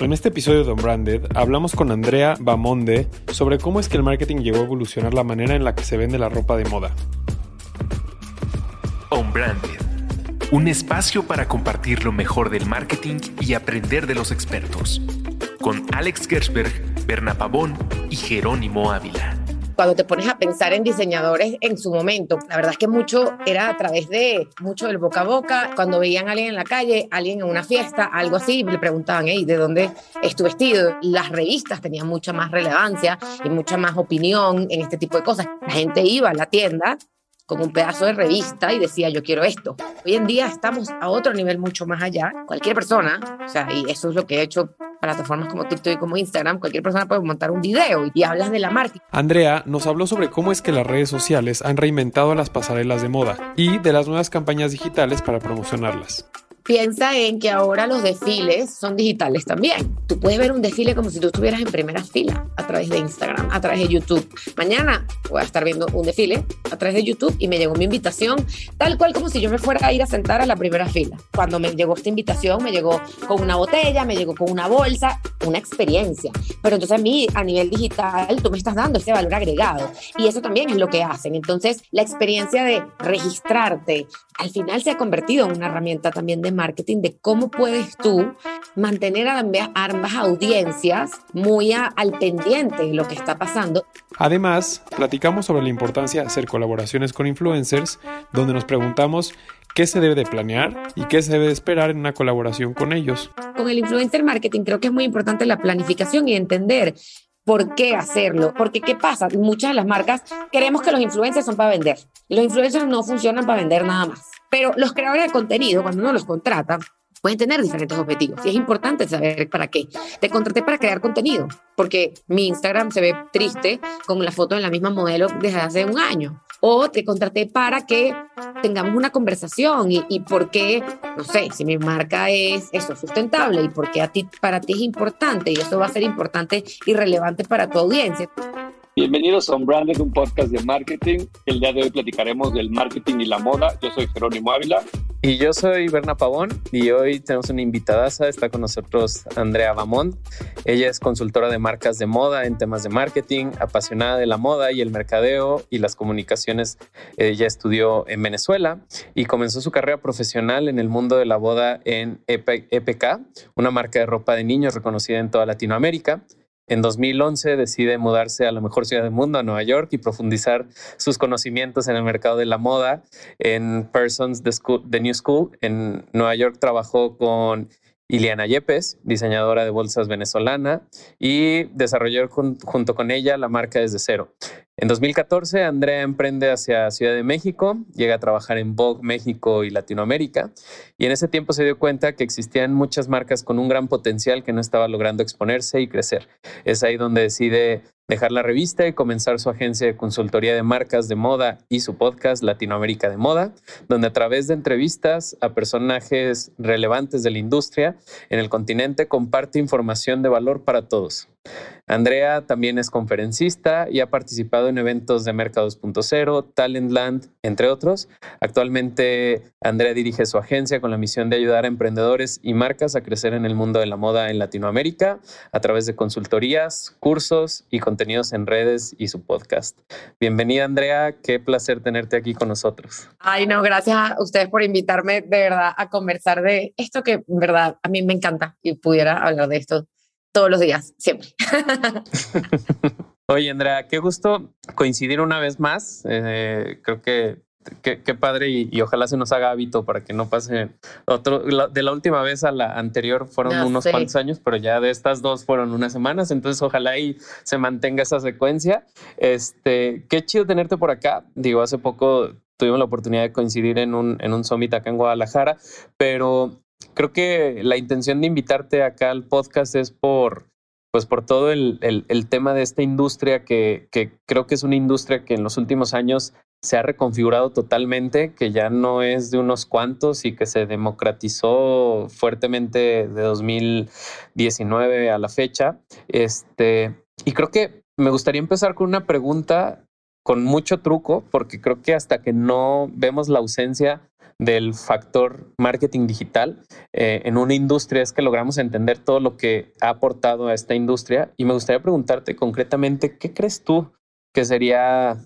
En este episodio de Unbranded hablamos con Andrea Bamonde sobre cómo es que el marketing llegó a evolucionar la manera en la que se vende la ropa de moda. Unbranded, un espacio para compartir lo mejor del marketing y aprender de los expertos. Con Alex Gersberg, Berna Pavón y Jerónimo Ávila cuando te pones a pensar en diseñadores en su momento, la verdad es que mucho era a través de mucho del boca a boca. Cuando veían a alguien en la calle, alguien en una fiesta, algo así, le preguntaban, hey, ¿de dónde es tu vestido? Las revistas tenían mucha más relevancia y mucha más opinión en este tipo de cosas. La gente iba a la tienda con un pedazo de revista y decía yo quiero esto. Hoy en día estamos a otro nivel mucho más allá. Cualquier persona, o sea, y eso es lo que he hecho plataformas como TikTok y como Instagram, cualquier persona puede montar un video y hablas de la marca. Andrea nos habló sobre cómo es que las redes sociales han reinventado las pasarelas de moda y de las nuevas campañas digitales para promocionarlas piensa en que ahora los desfiles son digitales también. Tú puedes ver un desfile como si tú estuvieras en primera fila a través de Instagram, a través de YouTube. Mañana voy a estar viendo un desfile a través de YouTube y me llegó mi invitación, tal cual como si yo me fuera a ir a sentar a la primera fila. Cuando me llegó esta invitación, me llegó con una botella, me llegó con una bolsa, una experiencia. Pero entonces a mí, a nivel digital, tú me estás dando ese valor agregado. Y eso también es lo que hacen. Entonces, la experiencia de registrarte, al final se ha convertido en una herramienta también de marketing de cómo puedes tú mantener a ambas audiencias muy al pendiente de lo que está pasando. Además, platicamos sobre la importancia de hacer colaboraciones con influencers, donde nos preguntamos qué se debe de planear y qué se debe de esperar en una colaboración con ellos. Con el influencer marketing creo que es muy importante la planificación y entender por qué hacerlo. Porque, ¿qué pasa? Muchas de las marcas queremos que los influencers son para vender. Los influencers no funcionan para vender nada más. Pero los creadores de contenido, cuando uno los contrata, pueden tener diferentes objetivos y es importante saber para qué. Te contraté para crear contenido, porque mi Instagram se ve triste con la foto de la misma modelo desde hace un año. O te contraté para que tengamos una conversación y, y por qué, no sé, si mi marca es eso, sustentable y por qué a ti, para ti es importante y eso va a ser importante y relevante para tu audiencia. Bienvenidos a Unbranded, un podcast de marketing. El día de hoy platicaremos del marketing y la moda. Yo soy Jerónimo Ávila. Y yo soy Berna Pavón y hoy tenemos una invitada. Está con nosotros Andrea Bamont. Ella es consultora de marcas de moda en temas de marketing, apasionada de la moda y el mercadeo y las comunicaciones. Ella estudió en Venezuela y comenzó su carrera profesional en el mundo de la boda en EPK, una marca de ropa de niños reconocida en toda Latinoamérica. En 2011 decide mudarse a la mejor ciudad del mundo, a Nueva York, y profundizar sus conocimientos en el mercado de la moda en Persons The, New School. En Nueva York trabajó con Iliana Yepes, diseñadora de bolsas venezolana, y desarrolló junto con ella la marca desde cero. En 2014, Andrea emprende hacia Ciudad de México, llega a trabajar en Vogue México y Latinoamérica, y en ese tiempo se dio cuenta que existían muchas marcas con un gran potencial que no estaba logrando exponerse y crecer. Es ahí donde decide dejar la revista y comenzar su agencia de consultoría de marcas de moda y su podcast Latinoamérica de Moda, donde a través de entrevistas a personajes relevantes de la industria en el continente comparte información de valor para todos. Andrea también es conferencista y ha participado en eventos de Mercados 2.0, Talentland, entre otros. Actualmente, Andrea dirige su agencia con la misión de ayudar a emprendedores y marcas a crecer en el mundo de la moda en Latinoamérica a través de consultorías, cursos y contenidos en redes y su podcast. Bienvenida, Andrea. Qué placer tenerte aquí con nosotros. Ay, no, gracias a ustedes por invitarme de verdad a conversar de esto que, en verdad, a mí me encanta y pudiera hablar de esto todos los días, siempre. Oye, Andrea, qué gusto coincidir una vez más. Eh, creo que qué, padre y, ojalá se nos haga hábito para que no pase otro. de la última vez a la anterior fueron unos cuantos años, pero ya de estas dos fueron unas semanas. Entonces, ojalá y se mantenga esa secuencia. Este, qué chido tenerte por acá. Digo, hace poco tuvimos la oportunidad de coincidir en un, en un summit acá en Guadalajara, pero creo que la intención de invitarte acá al podcast es por, pues por todo el, el, tema de esta industria que, que, creo que es una industria que en los últimos años se ha reconfigurado totalmente, que ya no es de unos cuantos y que se democratizó fuertemente de 2019 a la fecha. Este, y creo que me gustaría empezar con una pregunta con mucho truco, porque creo que hasta que no vemos la ausencia del factor marketing digital eh, en una industria es que logramos entender todo lo que ha aportado a esta industria y me gustaría preguntarte concretamente, ¿qué crees tú que sería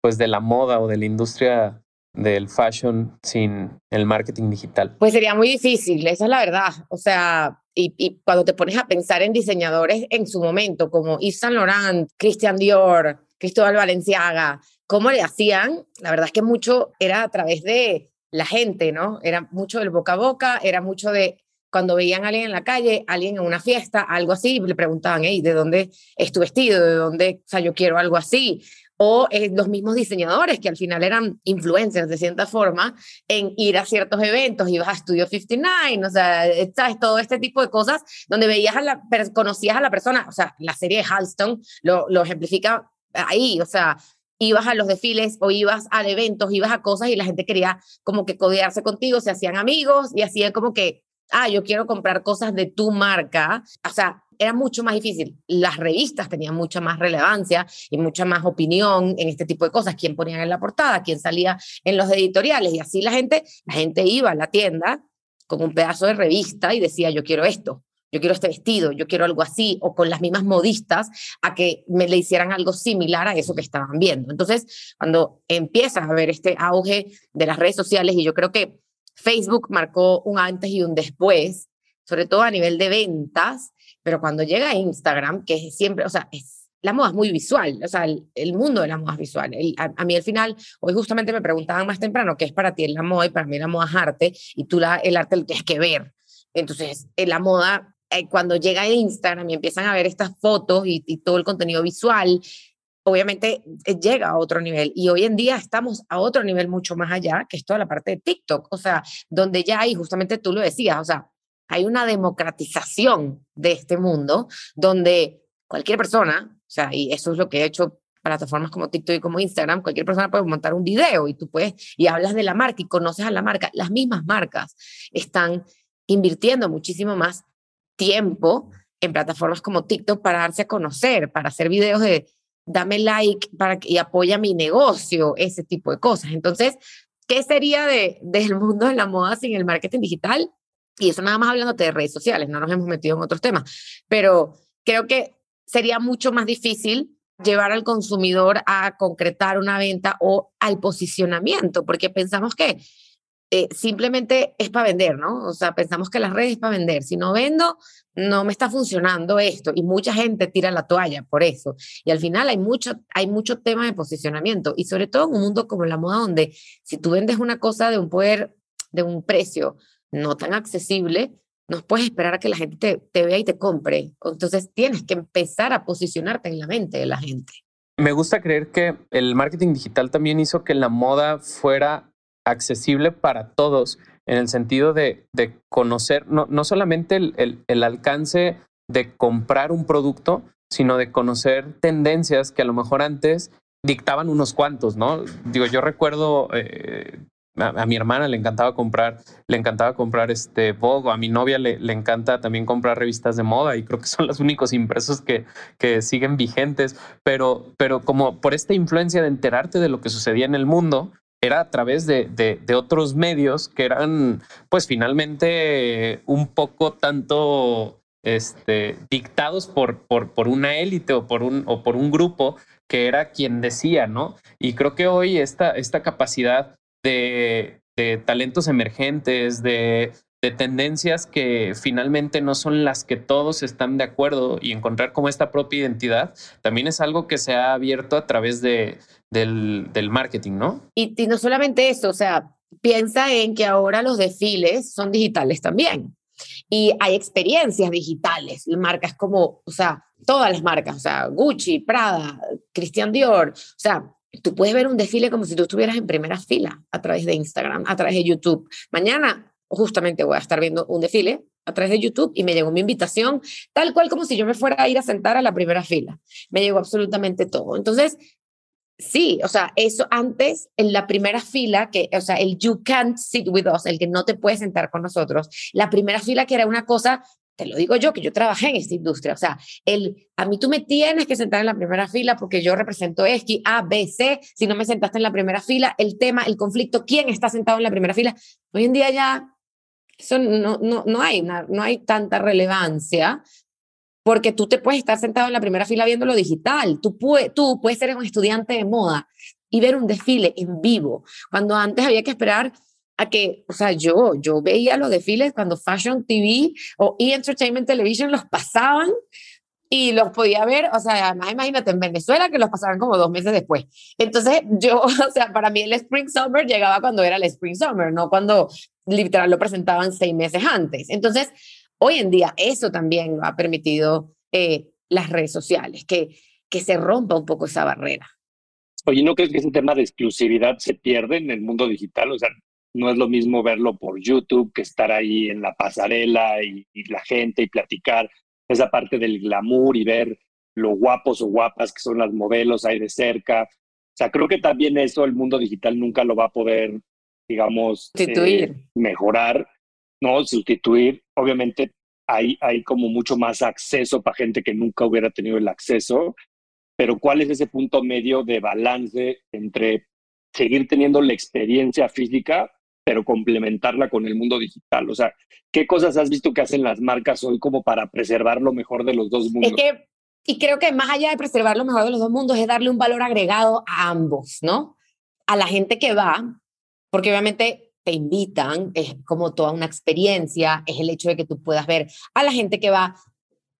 pues de la moda o de la industria del fashion sin el marketing digital? Pues sería muy difícil, esa es la verdad. O sea, y, y, cuando te pones a pensar en diseñadores en su momento, como Yves Saint Laurent, Christian Dior, Cristóbal Valenciaga, cómo le hacían, la verdad es que mucho era a través de la gente, ¿no? Era mucho del boca a boca, era mucho de cuando veían a alguien en la calle, alguien en una fiesta, algo así, le preguntaban, hey, ¿de dónde es tu vestido? ¿De dónde? O sea, yo quiero algo así o eh, los mismos diseñadores que al final eran influencers de cierta forma en ir a ciertos eventos, ibas a Studio 59, o sea, ¿sabes? todo este tipo de cosas donde veías a la, conocías a la persona, o sea, la serie de Halston lo, lo ejemplifica ahí, o sea, ibas a los desfiles o ibas a eventos, ibas a cosas y la gente quería como que codearse contigo, se hacían amigos y hacían como que, ah, yo quiero comprar cosas de tu marca, o sea, era mucho más difícil. Las revistas tenían mucha más relevancia y mucha más opinión en este tipo de cosas. ¿Quién ponía en la portada? ¿Quién salía en los editoriales? Y así la gente, la gente iba a la tienda con un pedazo de revista y decía, yo quiero esto, yo quiero este vestido, yo quiero algo así, o con las mismas modistas a que me le hicieran algo similar a eso que estaban viendo. Entonces, cuando empiezas a ver este auge de las redes sociales, y yo creo que Facebook marcó un antes y un después, sobre todo a nivel de ventas, pero cuando llega a Instagram, que es siempre, o sea, es, la moda es muy visual, o sea, el, mundo de la moda es visual. a, mí al final, hoy justamente me preguntaban más temprano qué es para ti la moda y para mí la moda es arte y tú la, el arte lo tienes que ver. Entonces, en la moda, eh, cuando llega Instagram y empiezan a ver estas fotos y, y todo el contenido visual, obviamente eh, llega a otro nivel. Y hoy en día estamos a otro nivel mucho más allá, que es toda la parte de TikTok, o sea, donde ya hay, justamente tú lo decías, o sea, hay una democratización de este mundo donde cualquier persona, o sea, y eso es lo que he hecho plataformas como TikTok y como Instagram, cualquier persona puede montar un video y tú puedes, y hablas de la marca y conoces a la marca. Las mismas marcas están invirtiendo muchísimo más tiempo en plataformas como TikTok para darse a conocer, para hacer videos de dame like para y apoya mi negocio, ese tipo de cosas. Entonces, ¿qué sería de, del mundo de la moda sin el marketing digital? Y eso nada más hablando de redes sociales, no nos hemos metido en otros temas, pero creo que sería mucho más difícil llevar al consumidor a concretar una venta o al posicionamiento, porque pensamos que eh, simplemente es para vender, ¿no? O sea, pensamos que las redes es para vender. Si no vendo, no me está funcionando esto. Y mucha gente tira la toalla por eso. Y al final hay mucho, hay mucho tema de posicionamiento. Y sobre todo en un mundo como la moda, donde si tú vendes una cosa de un poder, de un precio no tan accesible, no puedes esperar a que la gente te, te, vea y te compre. Entonces tienes que empezar a posicionarte en la mente de la gente. Me gusta creer que el marketing digital también hizo que la moda fuera accesible para todos en el sentido de, de conocer no, no solamente el, el, el, alcance de comprar un producto, sino de conocer tendencias que a lo mejor antes dictaban unos cuantos, ¿no? Digo, yo recuerdo eh, a, mi hermana le encantaba comprar, le encantaba comprar este Vogue, a mi novia le, le, encanta también comprar revistas de moda y creo que son los únicos impresos que, que siguen vigentes, pero, pero como por esta influencia de enterarte de lo que sucedía en el mundo, era a través de, de, de otros medios que eran pues finalmente un poco tanto este, dictados por, por, por una élite o por un, o por un grupo que era quien decía, ¿no? Y creo que hoy esta, esta capacidad de, talentos emergentes, de, tendencias que finalmente no son las que todos están de acuerdo y encontrar como esta propia identidad, también es algo que se ha abierto a través de, del, marketing, ¿no? Y, y no solamente eso, o sea, piensa en que ahora los desfiles son digitales también. Y hay experiencias digitales, marcas como, o sea, todas las marcas, o sea, Gucci, Prada, Christian Dior, o sea, Tú puedes ver un desfile como si tú estuvieras en primera fila a través de Instagram, a través de YouTube. Mañana justamente voy a estar viendo un desfile a través de YouTube y me llegó mi invitación, tal cual como si yo me fuera a ir a sentar a la primera fila. Me llegó absolutamente todo. Entonces, sí, o sea, eso antes, en la primera fila, que, o sea, el you can't sit with us, el que no te puedes sentar con nosotros, la primera fila que era una cosa te lo digo yo, que yo trabajé en esta industria. O sea, el, a mí tú me tienes que sentar en la primera fila porque yo represento X, A, B, C. Si no me sentaste en la primera fila, el tema, el conflicto, ¿quién está sentado en la primera fila? Hoy en día ya eso no, no, no, hay, no hay tanta relevancia porque tú te puedes estar sentado en la primera fila viendo lo digital. Tú, puedes, tú puedes ser un estudiante de moda y ver un desfile en vivo, cuando antes había que esperar a que, o sea, yo, yo veía los desfiles cuando Fashion TV o E! Entertainment Television los pasaban y los podía ver, o sea, además imagínate en Venezuela que los pasaban como dos meses después. Entonces yo, o sea, para mí el Spring Summer llegaba cuando era el Spring Summer, no cuando literal lo presentaban seis meses antes. Entonces, hoy en día eso también ha permitido eh, las redes sociales, que, que se rompa un poco esa barrera. Oye, ¿no crees que ese tema de exclusividad se pierde en el mundo digital? O sea, no es lo mismo verlo por YouTube que estar ahí en la pasarela y, la gente y platicar esa parte del glamour y ver lo guapos o guapas que son las modelos ahí de cerca. O sea, creo que también eso el mundo digital nunca lo va a poder, digamos, sustituir. Eh, mejorar, no sustituir. Obviamente hay, hay como mucho más acceso para gente que nunca hubiera tenido el acceso, pero ¿cuál es ese punto medio de balance entre seguir teniendo la experiencia física, pero complementarla con el mundo digital? O sea, ¿qué cosas has visto que hacen las marcas hoy como para preservar lo mejor de los dos mundos? Es que, y creo que más allá de preservar lo mejor de los dos mundos, es darle un valor agregado a ambos, ¿no? A la gente que va, porque obviamente te invitan, es como toda una experiencia, es el hecho de que tú puedas ver a la gente que va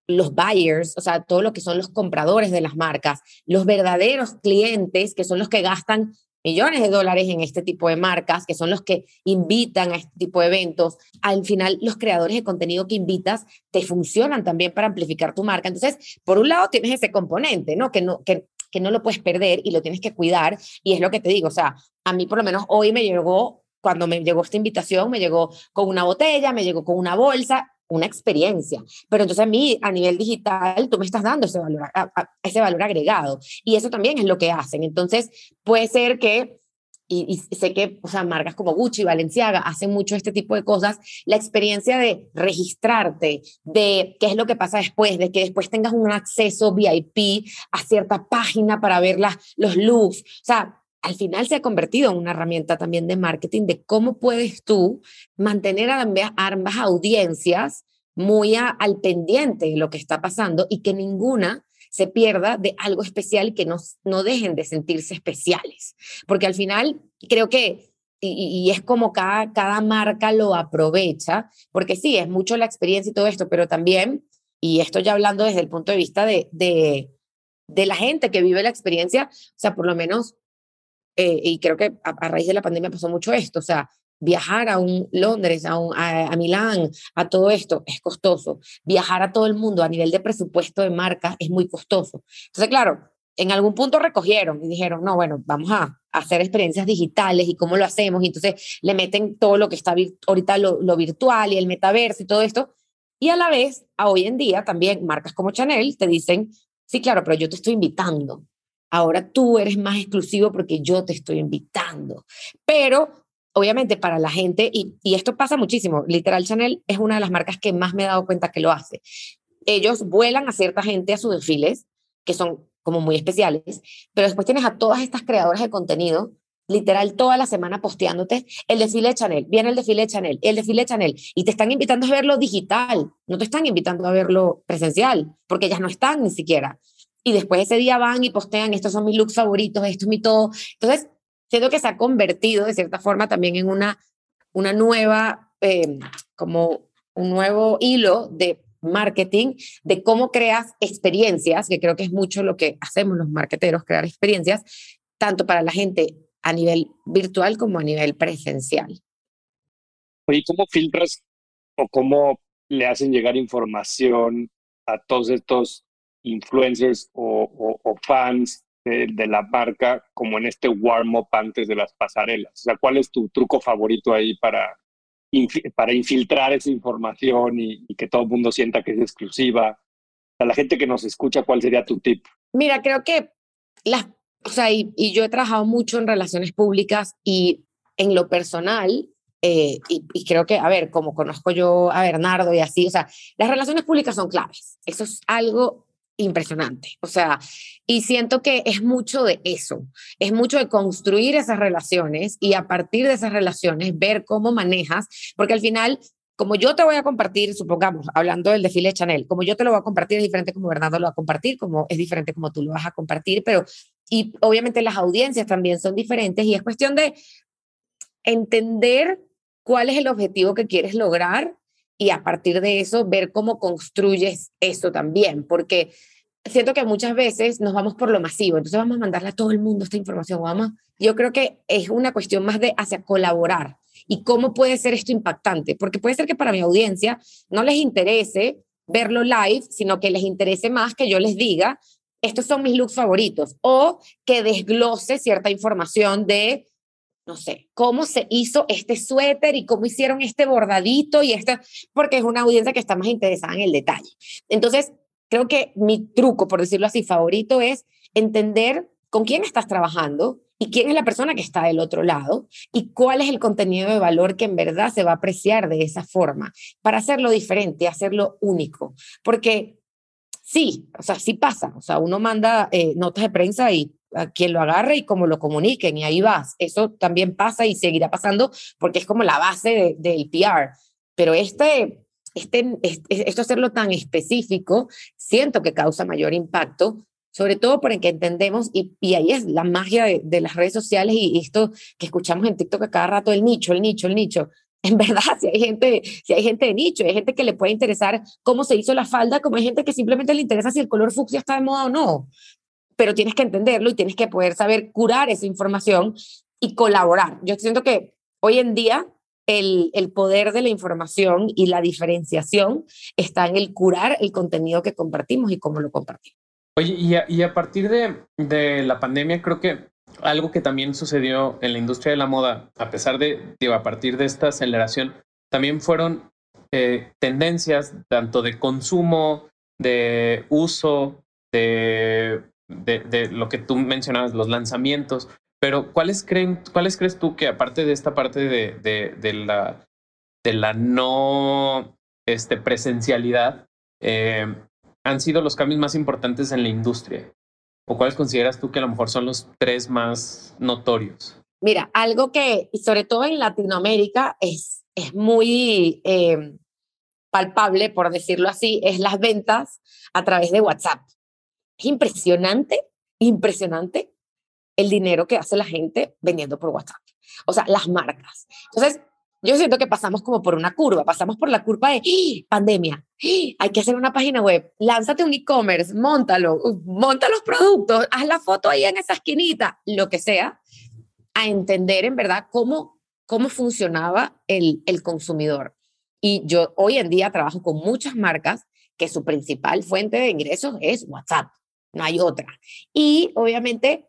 los buyers, o sea, todo lo que son los compradores de las marcas, los verdaderos clientes, que son los que gastan millones de dólares en este tipo de marcas, que son los que invitan a este tipo de eventos. Al final, los creadores de contenido que invitas te funcionan también para amplificar tu marca. Entonces, por un lado, tienes ese componente, ¿no? Que no, que, que no lo puedes perder y lo tienes que cuidar. Y es lo que te digo, o sea, a mí por lo menos hoy me llegó, cuando me llegó esta invitación, me llegó con una botella, me llegó con una bolsa, una experiencia. Pero entonces a mí, a nivel digital, tú me estás dando ese valor, ese valor agregado. Y eso también es lo que hacen. Entonces, puede ser que, y, sé que, o sea, marcas como Gucci, Valenciaga hacen mucho este tipo de cosas, la experiencia de registrarte, de qué es lo que pasa después, de que después tengas un acceso VIP a cierta página para ver los looks. O sea, al final se ha convertido en una herramienta también de marketing de cómo puedes tú mantener a ambas audiencias muy al pendiente de lo que está pasando y que ninguna se pierda de algo especial que no, no dejen de sentirse especiales. Porque al final creo que, y, es como cada, cada marca lo aprovecha, porque sí, es mucho la experiencia y todo esto, pero también, y esto ya hablando desde el punto de vista de, de, la gente que vive la experiencia, o sea, por lo menos eh, y creo que a, raíz de la pandemia pasó mucho esto, o sea, viajar a un Londres, a, un, a, Milán, a todo esto es costoso. Viajar a todo el mundo a nivel de presupuesto de marca es muy costoso. Entonces, claro, en algún punto recogieron y dijeron, no, bueno, vamos a, hacer experiencias digitales y cómo lo hacemos. Entonces le meten todo lo que está ahorita lo, lo virtual y el metaverso y todo esto. Y a la vez, a hoy en día también marcas como Chanel te dicen, sí, claro, pero yo te estoy invitando ahora tú eres más exclusivo porque yo te estoy invitando. Pero obviamente para la gente, y, esto pasa muchísimo, literal Chanel es una de las marcas que más me he dado cuenta que lo hace. Ellos vuelan a cierta gente a sus desfiles, que son como muy especiales, pero después tienes a todas estas creadoras de contenido literal toda la semana posteándote el desfile de Chanel, viene el desfile de Chanel, el desfile de Chanel, y te están invitando a verlo digital, no te están invitando a verlo presencial, porque ellas no están ni siquiera y después ese día van y postean, estos son mis looks favoritos, esto es mi todo. Entonces, siento que se ha convertido de cierta forma también en una, una nueva, em, como un nuevo hilo de marketing, de cómo creas experiencias, que creo que es mucho lo que hacemos los marketeros, crear experiencias, tanto para la gente a nivel virtual como a nivel presencial. ¿Y cómo filtras o cómo le hacen llegar información a todos estos influencers o, fans de, la marca como en este warm-up antes de las pasarelas? O sea, ¿cuál es tu truco favorito ahí para, para infiltrar esa información y, que todo el mundo sienta que es exclusiva? A la gente que nos escucha, ¿cuál sería tu tip? Mira, creo que las, o sea, y, y yo he trabajado mucho en relaciones públicas y en lo personal, eh, y, creo que, a ver, como conozco yo a Bernardo y así, o sea, las relaciones públicas son claves. Eso es algo impresionante. O sea, y siento que es mucho de eso, es mucho de construir esas relaciones y a partir de esas relaciones ver cómo manejas, porque al final como yo te voy a compartir, supongamos, hablando del desfile de Chanel, como yo te lo voy a compartir es diferente como Bernardo lo va a compartir, como es diferente como tú lo vas a compartir, pero y obviamente las audiencias también son diferentes y es cuestión de entender cuál es el objetivo que quieres lograr y a partir de eso ver cómo construyes eso también, porque siento que muchas veces nos vamos por lo masivo, entonces vamos a mandarle a todo el mundo esta información, vamos, yo creo que es una cuestión más de hacia colaborar y cómo puede ser esto impactante, porque puede ser que para mi audiencia no les interese verlo live, sino que les interese más que yo les diga, estos son mis looks favoritos, o que desglose cierta información de, no sé, cómo se hizo este suéter y cómo hicieron este bordadito y este, porque es una audiencia que está más interesada en el detalle. Entonces, creo que mi truco, por decirlo así, favorito es entender con quién estás trabajando, y quién es la persona que está del otro lado y cuál es el contenido de valor que en verdad se va a apreciar de esa forma para hacerlo diferente, hacerlo único. Porque sí, o sea, sí pasa, o sea, uno manda eh, notas de prensa y a quien lo agarre y como lo comuniquen y ahí vas. Eso también pasa y seguirá pasando porque es como la base del PR. Pero este, este, este, esto hacerlo tan específico, siento que causa mayor impacto sobre todo porque entendemos, y, y ahí es la magia de, las redes sociales y, esto que escuchamos en TikTok a cada rato, el nicho, el nicho, el nicho. En verdad, si hay gente, si hay gente de nicho, hay gente que le puede interesar cómo se hizo la falda, como hay gente que simplemente le interesa si el color fucsia está de moda o no. Pero tienes que entenderlo y tienes que poder saber curar esa información y colaborar. Yo siento que hoy en día el, el, poder de la información y la diferenciación está en el curar el contenido que compartimos y cómo lo compartimos. Oye, y a, partir de, la pandemia, creo que algo que también sucedió en la industria de la moda, a pesar de, digo, a partir de esta aceleración, también fueron eh, tendencias tanto de consumo, de uso, de, de, lo que tú mencionabas, los lanzamientos. Pero ¿cuáles, creen, ¿cuáles crees tú que aparte de esta parte de, de, la, de la no este, presencialidad, eh, han sido los cambios más importantes en la industria? ¿O cuáles consideras tú que a lo mejor son los tres más notorios? Mira, algo que, y sobre todo en Latinoamérica, es, es muy em, palpable, por decirlo así, es las ventas a través de WhatsApp. Es impresionante, impresionante el dinero que hace la gente vendiendo por WhatsApp. O sea, las marcas. Entonces, yo siento que pasamos como por una curva, pasamos por la curva de ¡Ah! pandemia, ¡Ah! hay que hacer una página web, lánzate un e-commerce, montalo, monta los productos, haz la foto ahí en esa esquinita, lo que sea, a entender en verdad cómo, cómo funcionaba el, el consumidor. Y yo hoy en día trabajo con muchas marcas que su principal fuente de ingresos es WhatsApp, no hay otra. Y obviamente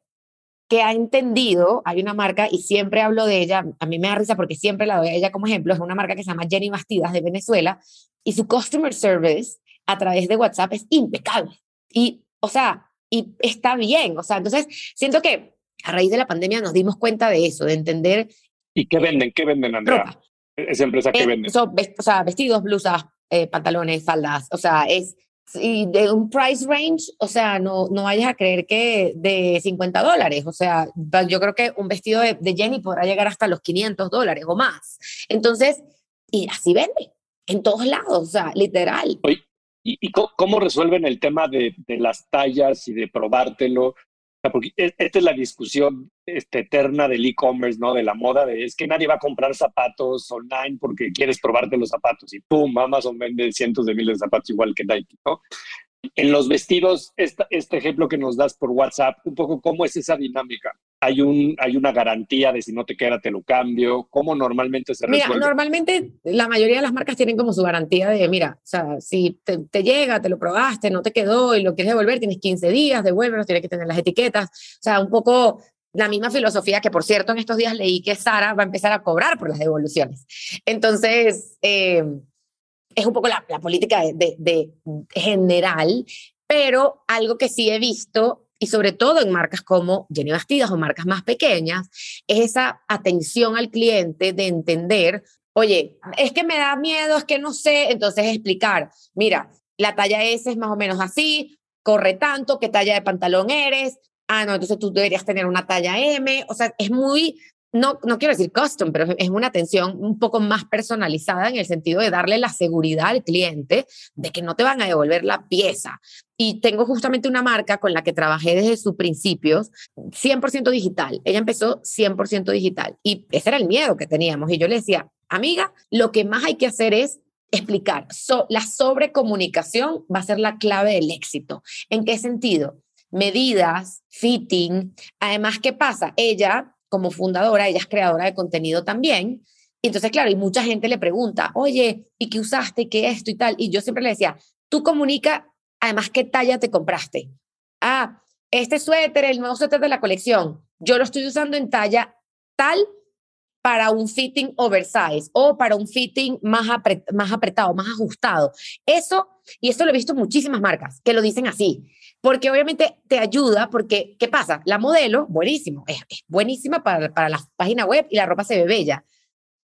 que ha entendido, hay una marca y siempre hablo de ella, a mí me da risa porque siempre la doy a ella como ejemplo, es una marca que se llama Jenny Bastidas de Venezuela y su customer service a través de WhatsApp es impecable. Y, o sea, y está bien, o sea, entonces siento que a raíz de la pandemia nos dimos cuenta de eso, de entender... ¿Y qué venden? ¿Qué venden, Andrea? Esa empresa que eh, vende. o sea, vestidos, blusas, eh, pantalones, faldas, o sea, es y de un price range, o sea, no, no vayas a creer que de 50 dólares, o sea, yo creo que un vestido de, Jenny podrá llegar hasta los 500 dólares o más. Entonces, y así vende, en todos lados, o sea, literal. ¿y, y cómo resuelven el tema de, de las tallas y de probártelo? Porque e, esta es la discusión este, eterna del e-commerce, ¿no? De la moda, de es que nadie va a comprar zapatos online porque quieres probarte los zapatos y pum, Amazon vende cientos de miles de zapatos igual que Nike, ¿no? En los vestidos, este ejemplo que nos das por WhatsApp, un poco cómo es esa dinámica. Hay, un, hay una garantía de si no te queda, te lo cambio. ¿Cómo normalmente se resuelve? Mira, normalmente la mayoría de las marcas tienen como su garantía de, mira, o sea, si te, te, llega, te lo probaste, no te quedó y lo quieres devolver, tienes 15 días, devuélvelo, tienes que tener las etiquetas. O sea, un poco la misma filosofía que, por cierto, en estos días leí que Sara va a empezar a cobrar por las devoluciones. Entonces, eh, es un poco la, política de, general, pero algo que sí he visto y sobre todo en marcas como Jenny Bastidas o marcas más pequeñas, es esa atención al cliente de entender, oye, es que me da miedo, es que no sé, entonces explicar, mira, la talla S es más o menos así, corre tanto, qué talla de pantalón eres, ah, no, entonces tú deberías tener una talla M, o sea, es muy no, no quiero decir custom, pero es una atención un poco más personalizada en el sentido de darle la seguridad al cliente de que no te van a devolver la pieza. Y tengo justamente una marca con la que trabajé desde sus principios, 100% digital. Ella empezó 100% digital y ese era el miedo que teníamos. Y yo le decía, amiga, lo que más hay que hacer es explicar. la sobrecomunicación va a ser la clave del éxito. ¿En qué sentido? Medidas, fitting. Además, ¿qué pasa? Ella como fundadora, ella es creadora de contenido también. Y entonces, claro, y mucha gente le pregunta, oye, ¿y qué usaste? ¿Qué esto y tal? Y yo siempre le decía, tú comunica, además, qué talla te compraste. Ah, este suéter, el nuevo suéter de la colección, yo lo estoy usando en talla tal para un fitting oversize o para un fitting más, más apretado, más ajustado. Eso, y esto lo he visto en muchísimas marcas que lo dicen así porque obviamente te ayuda, porque ¿qué pasa? La modelo, buenísimo, es, buenísima para, para la página web y la ropa se ve bella,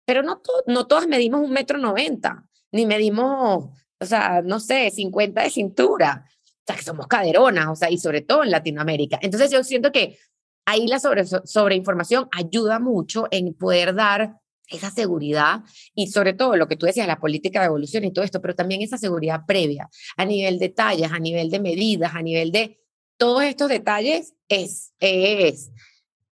pero no, no todas medimos un metro noventa, ni medimos, o sea, no sé, 50 de cintura, o sea, que somos caderonas, o sea, y sobre todo en Latinoamérica. Entonces yo siento que ahí la sobre, sobreinformación ayuda mucho en poder dar esa seguridad y sobre todo lo que tú decías, la política de evolución y todo esto, pero también esa seguridad previa a nivel de tallas, a nivel de medidas, a nivel de todos estos detalles, es, es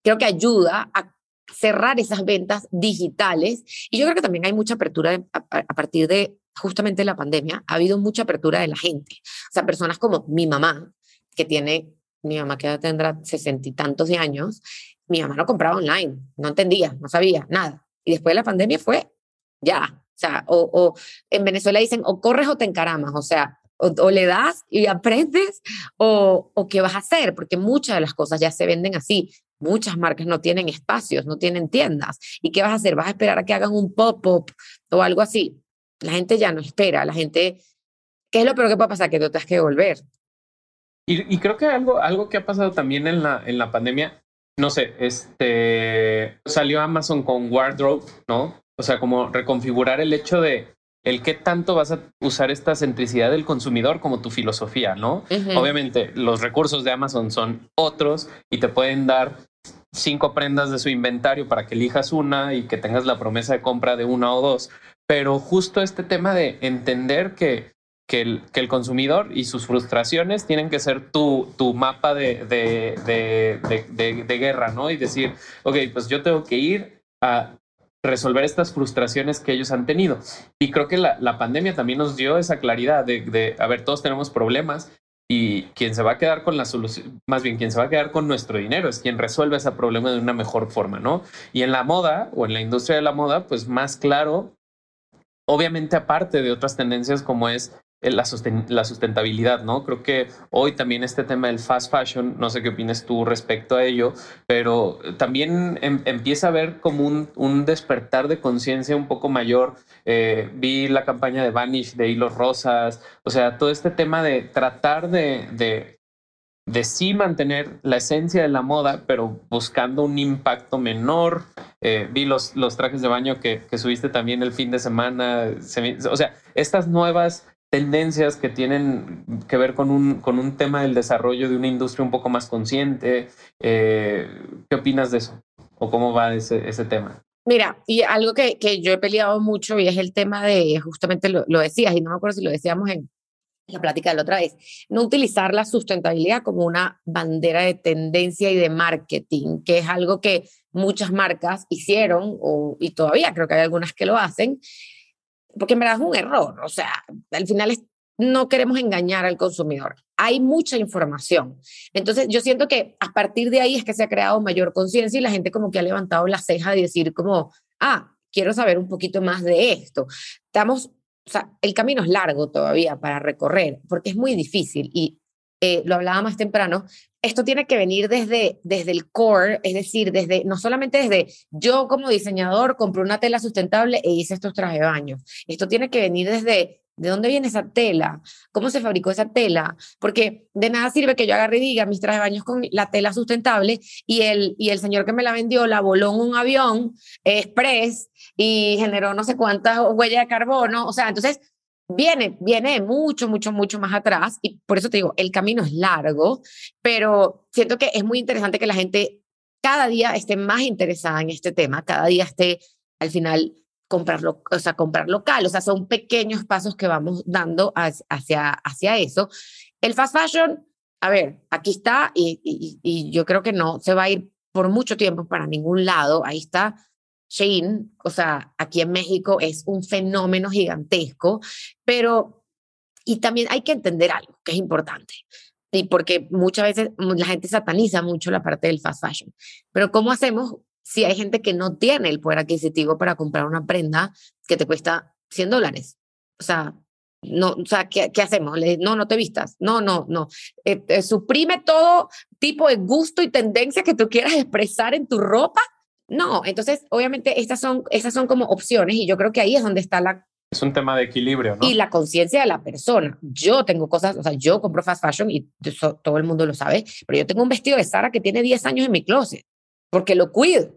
creo que ayuda a cerrar esas ventas digitales. Y yo creo que también hay mucha apertura a, partir de justamente la pandemia, ha habido mucha apertura de la gente. O sea, personas como mi mamá, que tiene, mi mamá que ya tendrá sesenta y tantos de años, mi mamá no compraba online, no entendía, no sabía nada. Y después de la pandemia fue ya. O sea, o, en Venezuela dicen o corres o te encaramas. O sea, o, le das y aprendes o, o qué vas a hacer, porque muchas de las cosas ya se venden así. Muchas marcas no tienen espacios, no tienen tiendas. ¿Y qué vas a hacer? ¿Vas a esperar a que hagan un pop-up o algo así? La gente ya no espera, la gente, ¿qué es lo peor que puede pasar? Que tú tengas que volver. Y, y, creo que algo, algo que ha pasado también en la, en la pandemia no sé, este salió Amazon con Wardrobe, ¿no? O sea, como reconfigurar el hecho de el qué tanto vas a usar esta centricidad del consumidor como tu filosofía, ¿no? Obviamente, los recursos de Amazon son otros y te pueden dar cinco prendas de su inventario para que elijas una y que tengas la promesa de compra de una o dos. Pero justo este tema de entender que que el, que el consumidor y sus frustraciones tienen que ser tu, tu mapa de, de, de, de, guerra, ¿no? Y decir, ok, pues yo tengo que ir a resolver estas frustraciones que ellos han tenido. Y creo que la, la pandemia también nos dio esa claridad de, a ver, todos tenemos problemas y quien se va a quedar con la solución, más bien quien se va a quedar con nuestro dinero es quien resuelve ese problema de una mejor forma, ¿no? Y en la moda o en la industria de la moda, pues más claro, obviamente aparte de otras tendencias como es la, la, sustentabilidad, ¿no? Creo que hoy también este tema del fast fashion, no sé qué opinas tú respecto a ello, pero también em, empieza a haber como un, un despertar de conciencia un poco mayor. Eh, vi la campaña de Vanish de hilos rosas, o sea, todo este tema de tratar de, de, de sí mantener la esencia de la moda, pero buscando un impacto menor. Eh, vi los, los trajes de baño que, que subiste también el fin de semana. o sea, estas nuevas tendencias que tienen que ver con un, con un tema del desarrollo de una industria un poco más consciente. Eh, ¿Qué opinas de eso? ¿O cómo va ese, ese tema? Mira, y algo que, que, yo he peleado mucho y es el tema de, justamente lo, lo decías, y no me acuerdo si lo decíamos en la plática de la otra vez, no utilizar la sustentabilidad como una bandera de tendencia y de marketing, que es algo que muchas marcas hicieron o, y todavía creo que hay algunas que lo hacen, porque en verdad es un error, o sea, al final no queremos engañar al consumidor. Hay mucha información. Entonces, yo siento que a partir de ahí es que se ha creado mayor conciencia y la gente como que ha levantado la ceja de decir como, ah, quiero saber un poquito más de esto. Estamos, o sea, el camino es largo todavía para recorrer porque es muy difícil y eh, lo hablaba más temprano, esto tiene que venir desde, desde el core, es decir, desde, no solamente desde yo como diseñador compré una tela sustentable e hice estos trajes de baño. Esto tiene que venir desde ¿De dónde viene esa tela? ¿Cómo se fabricó esa tela? Porque de nada sirve que yo agarre y diga mis trajes de baños con la tela sustentable y el, y el señor que me la vendió la voló en un avión express y generó no sé cuántas huellas de carbono. O sea, entonces viene, viene mucho, mucho, mucho más atrás y por eso te digo, el camino es largo, pero siento que es muy interesante que la gente cada día esté más interesada en este tema, cada día esté al final comprar, o sea, comprar local. O sea, son pequeños pasos que vamos dando hacia, hacia eso. El fast fashion, a ver, aquí está y, yo creo que no se va a ir por mucho tiempo para ningún lado. Ahí está Shane, o sea, aquí en México es un fenómeno gigantesco, pero, y también hay que entender algo que es importante. Y porque muchas veces la gente sataniza mucho la parte del fast fashion. Pero ¿cómo hacemos si hay gente que no tiene el poder adquisitivo para comprar una prenda que te cuesta 100 dólares. O sea, no, o sea, ¿qué, qué hacemos? no, no te vistas. No, no, no. Eh, eh, suprime todo tipo de gusto y tendencia que tú quieras expresar en tu ropa. No, entonces, obviamente, estas son, estas son como opciones y yo creo que ahí es donde está la... Es un tema de equilibrio, ¿no? Y la conciencia de la persona. Yo tengo cosas, o sea, yo compro fast fashion y todo el mundo lo sabe, pero yo tengo un vestido de Sara que tiene 10 años en mi closet porque lo cuido,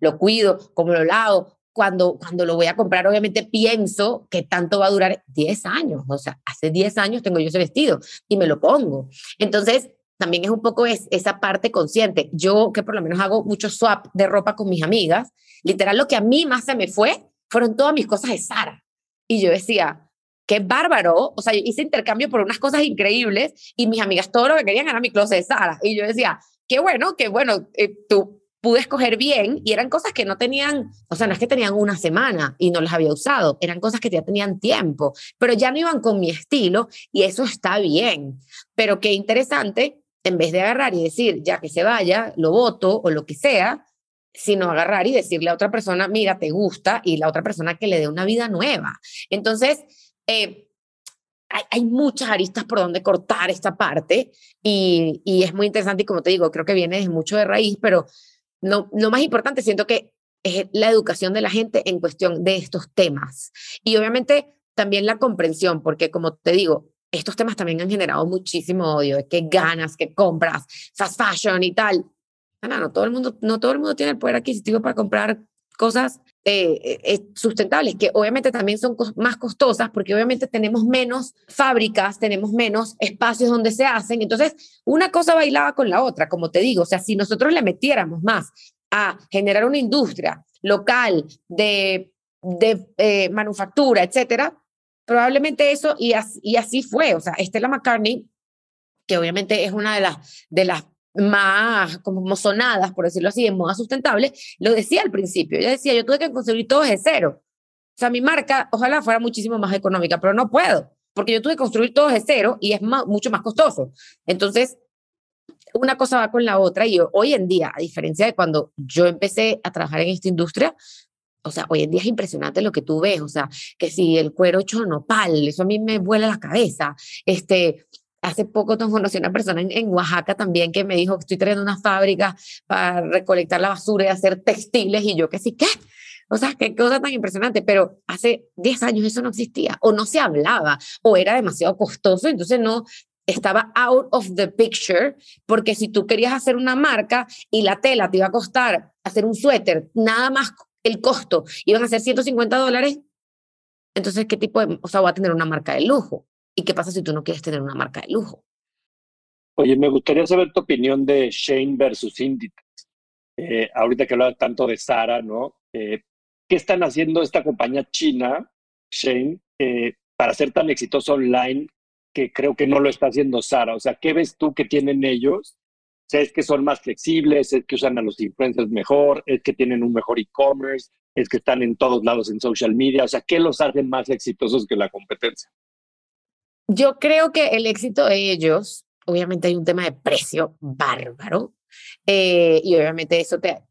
lo cuido, como lo lavo. Cuando, cuando lo voy a comprar, obviamente pienso que tanto va a durar 10 años. O sea, hace 10 años tengo yo ese vestido y me lo pongo. Entonces, también es un poco es, esa parte consciente. Yo, que por lo menos hago mucho swap de ropa con mis amigas, literal lo que a mí más se me fue fueron todas mis cosas de Sara. Y yo decía, qué bárbaro. O sea, yo hice intercambio por unas cosas increíbles y mis amigas todo lo que querían era mi closet de Sara. Y yo decía, qué bueno, qué bueno, eh, tú pude escoger bien y eran cosas que no tenían, o sea, no es que tenían una semana y no las había usado, eran cosas que ya tenían tiempo, pero ya no iban con mi estilo y eso está bien. Pero qué interesante, en vez de agarrar y decir, ya que se vaya, lo voto o lo que sea, sino agarrar y decirle a otra persona, mira, te gusta, y la otra persona que le dé una vida nueva. Entonces, eh, hay, hay, muchas aristas por donde cortar esta parte y, y, es muy interesante y como te digo, creo que viene desde mucho de raíz, pero no, lo más importante siento que es la educación de la gente en cuestión de estos temas. Y obviamente también la comprensión, porque como te digo, estos temas también han generado muchísimo odio, que ganas, que compras, fast fashion y tal. No, no, todo el mundo, no todo el mundo tiene el poder adquisitivo para comprar cosas eh, eh, eh, sustentables, que obviamente también son más costosas, porque obviamente tenemos menos fábricas, tenemos menos espacios donde se hacen. Entonces, una cosa bailaba con la otra, como te digo. O sea, si nosotros le metiéramos más a generar una industria local de, de manufactura, etcétera, probablemente eso, y así, fue. O sea, Estela McCartney, que obviamente es una de las, de las más como sonadas, por decirlo así, en moda sustentable, lo decía al principio. Ella decía, yo tuve que construir todo desde cero. O sea, mi marca, ojalá fuera muchísimo más económica, pero no puedo, porque yo tuve que construir todo desde cero y es mucho más costoso. Entonces, una cosa va con la otra y hoy en día, a diferencia de cuando yo empecé a trabajar en esta industria, o sea, hoy en día es impresionante lo que tú ves, o sea, que si el cuero chonopal, eso a mí me vuela la cabeza, este, Hace poco conocí a una persona en, Oaxaca también que me dijo que estoy trayendo una fábrica para recolectar la basura y hacer textiles y yo que sí, ¿qué? O sea, qué cosa tan impresionante, pero hace 10 años eso no existía o no se hablaba o era demasiado costoso, entonces no estaba out of the picture, porque si tú querías hacer una marca y la tela te iba a costar hacer un suéter, nada más el costo, iban a ser 150 dólares, entonces, ¿qué tipo de, o sea, va a tener una marca de lujo? ¿Y qué pasa si tú no quieres tener una marca de lujo? Oye, me gustaría saber tu opinión de Shane versus Inditex. Eh, ahorita que hablas tanto de Sara, ¿no? Eh, ¿Qué están haciendo esta compañía china, Shane, eh, para ser tan exitoso online que creo que no lo está haciendo Sara? O sea, ¿qué ves tú que tienen ellos? Sea, es que son más flexibles, es que usan a los influencers mejor, es que tienen un mejor e-commerce, es que están en todos lados en social media. O sea, ¿qué los hace más exitosos que la competencia? Yo creo que el éxito de ellos, obviamente hay un tema de precio bárbaro, eh, y obviamente eso te,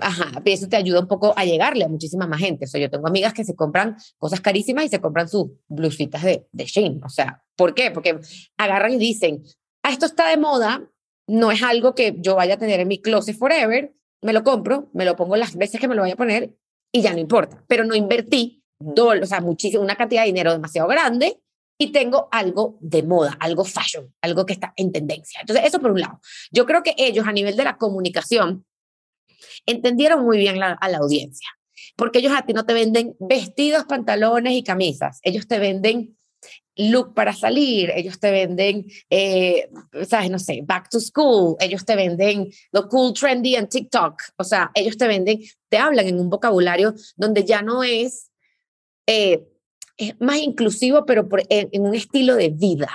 ajá, eso te ayuda un poco a llegarle a muchísima más gente. O sea, yo tengo amigas que se compran cosas carísimas y se compran sus blusitas de, de Shein. O sea, ¿por qué? Porque agarran y dicen, ah, esto está de moda, no es algo que yo vaya a tener en mi closet forever, me lo compro, me lo pongo las veces que me lo vaya a poner y ya no importa. Pero no invertí o sea, muchísimo, una cantidad de dinero demasiado grande y tengo algo de moda, algo fashion, algo que está en tendencia. Entonces, eso por un lado. Yo creo que ellos a nivel de la comunicación entendieron muy bien a la audiencia, porque ellos a ti no te venden vestidos, pantalones y camisas, ellos te venden look para salir, ellos te venden, eh, ¿sabes? No sé, back to school, ellos te venden lo cool, trendy en TikTok, o sea, ellos te venden, te hablan en un vocabulario donde ya no es, eh, es más inclusivo, pero por, en, en un estilo de vida.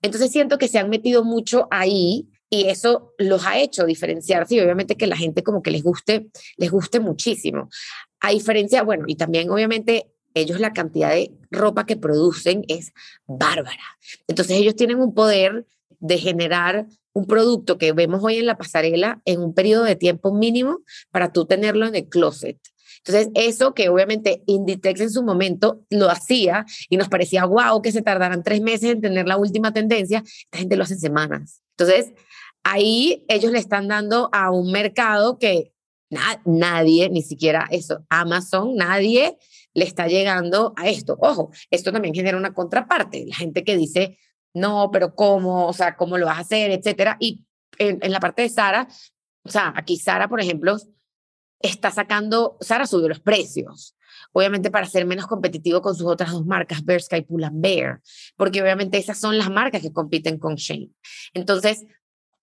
Entonces siento que se han metido mucho ahí y eso los ha hecho diferenciarse y obviamente que la gente como que les guste, les guste muchísimo. A diferencia, bueno, y también obviamente ellos la cantidad de ropa que producen es bárbara. Entonces ellos tienen un poder de generar un producto que vemos hoy en la pasarela en un periodo de tiempo mínimo para tú tenerlo en el closet. Entonces, eso que obviamente Inditex en su momento lo hacía y nos parecía guau que se tardaran tres meses en tener la última tendencia, esta gente lo hace en semanas. Entonces, ahí ellos le están dando a un mercado que nadie, ni siquiera eso, Amazon, nadie le está llegando a esto. Ojo, esto también genera una contraparte. La gente que dice, no, pero ¿cómo? O sea, ¿cómo lo vas a hacer? Etcétera. Y en, la parte de Sara, o sea, aquí Sara, por ejemplo, está sacando, Sara subió los precios. Obviamente para ser menos competitivo con sus otras dos marcas, Bershka y Pull&Bear, porque obviamente esas son las marcas que compiten con Shane. Entonces,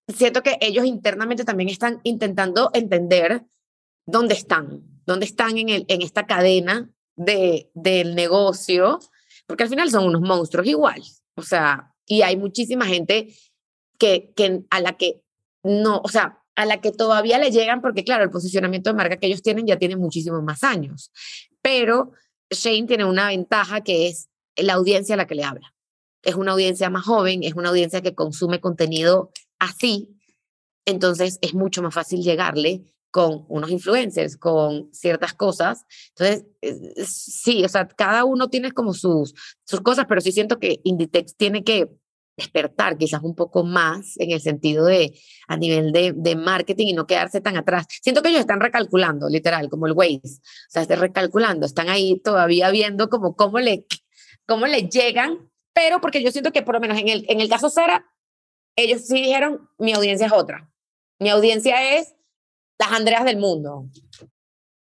siento que ellos internamente también están intentando entender dónde están, dónde están en, el, en esta cadena de, del negocio, porque al final son unos monstruos igual. O sea, y hay muchísima gente que, que a la que no, o sea, a la que todavía le llegan, porque claro, el posicionamiento de marca que ellos tienen ya tiene muchísimos más años. Pero Shane tiene una ventaja que es la audiencia a la que le habla. Es una audiencia más joven, es una audiencia que consume contenido así, entonces es mucho más fácil llegarle con unos influencers, con ciertas cosas. Entonces, sí, o sea, cada uno tiene como sus, sus cosas, pero sí siento que Inditex tiene que despertar quizás un poco más en el sentido de a nivel de, marketing y no quedarse tan atrás. Siento que ellos están recalculando, literal, como el Waze, o sea, están recalculando, están ahí todavía viendo como cómo le, cómo le llegan, pero porque yo siento que por lo menos en el, en el caso Sara, ellos sí dijeron, mi audiencia es otra. Mi audiencia es las Andreas del mundo.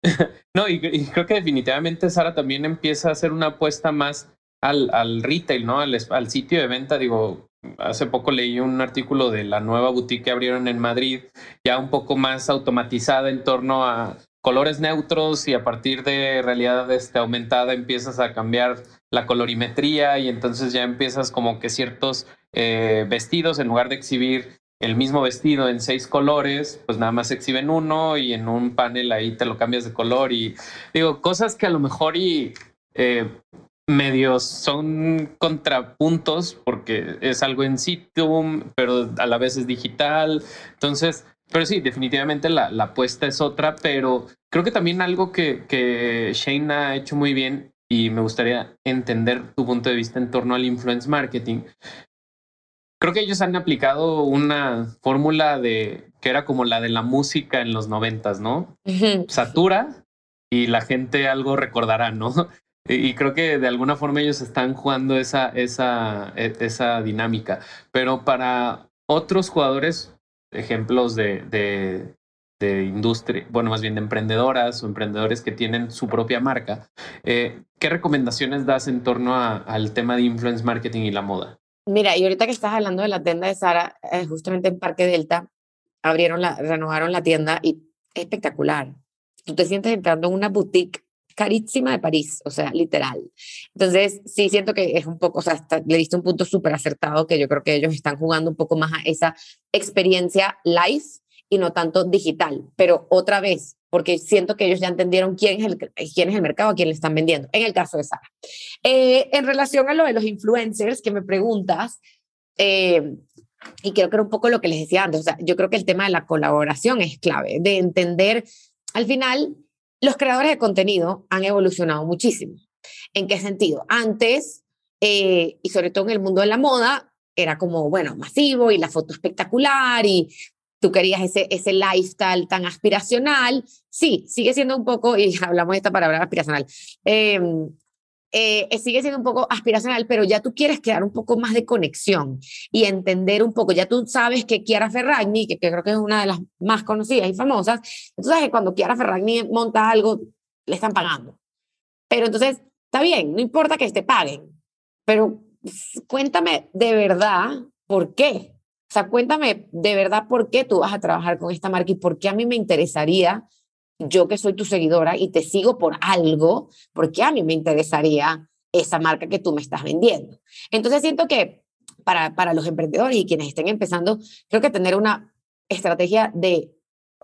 no, y, creo que definitivamente Sara también empieza a hacer una apuesta más al, retail, ¿no? Al, al, sitio de venta. Digo, hace poco leí un artículo de la nueva boutique que abrieron en Madrid, ya un poco más automatizada en torno a colores neutros y a partir de realidad este, aumentada empiezas a cambiar la colorimetría y entonces ya empiezas como que ciertos eh, vestidos en lugar de exhibir el mismo vestido en seis colores, pues nada más exhiben uno y en un panel ahí te lo cambias de color y digo, cosas que a lo mejor y eh, medios son contrapuntos porque es algo en situ, pero a la vez es digital. Entonces, pero sí, definitivamente la, la apuesta es otra, pero creo que también algo que, que Shane ha hecho muy bien y me gustaría entender tu punto de vista en torno al influence marketing, Creo que ellos han aplicado una fórmula de que era como la de la música en los noventas, ¿no? Satura y la gente algo recordará, ¿no? Y creo que de alguna forma ellos están jugando esa, esa, e, esa dinámica. Pero para otros jugadores, ejemplos de, de, de, industria, bueno, más bien de emprendedoras o emprendedores que tienen su propia marca, eh, ¿qué recomendaciones das en torno al tema de influence marketing y la moda? Mira, y ahorita que estás hablando de la tienda de Sara, eh, justamente en Parque Delta, abrieron la, renovaron la tienda y es espectacular. Tú te sientes entrando en una boutique carísima de París, o sea, literal. Entonces, sí siento que es un poco, o sea, le diste un punto súper acertado que yo creo que ellos están jugando un poco más a esa experiencia live y no tanto digital. Pero otra vez, porque siento que ellos ya entendieron quién es el, quién es el mercado, a quién le están vendiendo, en el caso de Sara. Eh, en relación a lo de los influencers que me preguntas, eh, y creo que era un poco lo que les decía antes, o sea, yo creo que el tema de la colaboración es clave, de entender, al final, los creadores de contenido han evolucionado muchísimo. ¿En qué sentido? Antes, eh, y sobre todo en el mundo de la moda, era como, bueno, masivo y la foto espectacular y tú querías ese, ese lifestyle tan aspiracional. Sí, sigue siendo un poco, y hablamos de esta palabra aspiracional, em, eh, sigue siendo un poco aspiracional, pero ya tú quieres crear un poco más de conexión y entender un poco, ya tú sabes que Chiara Ferragni, que, que creo que es una de las más conocidas y famosas, tú sabes que cuando Chiara Ferragni monta algo, le están pagando. Pero entonces, está bien, no importa que te paguen, pero cuéntame de verdad por qué. O sea, cuéntame de verdad por qué tú vas a trabajar con esta marca y por qué a mí me interesaría yo que soy tu seguidora y te sigo por algo, porque a mí me interesaría esa marca que tú me estás vendiendo. Entonces siento que para, para los emprendedores y quienes estén empezando, creo que tener una estrategia de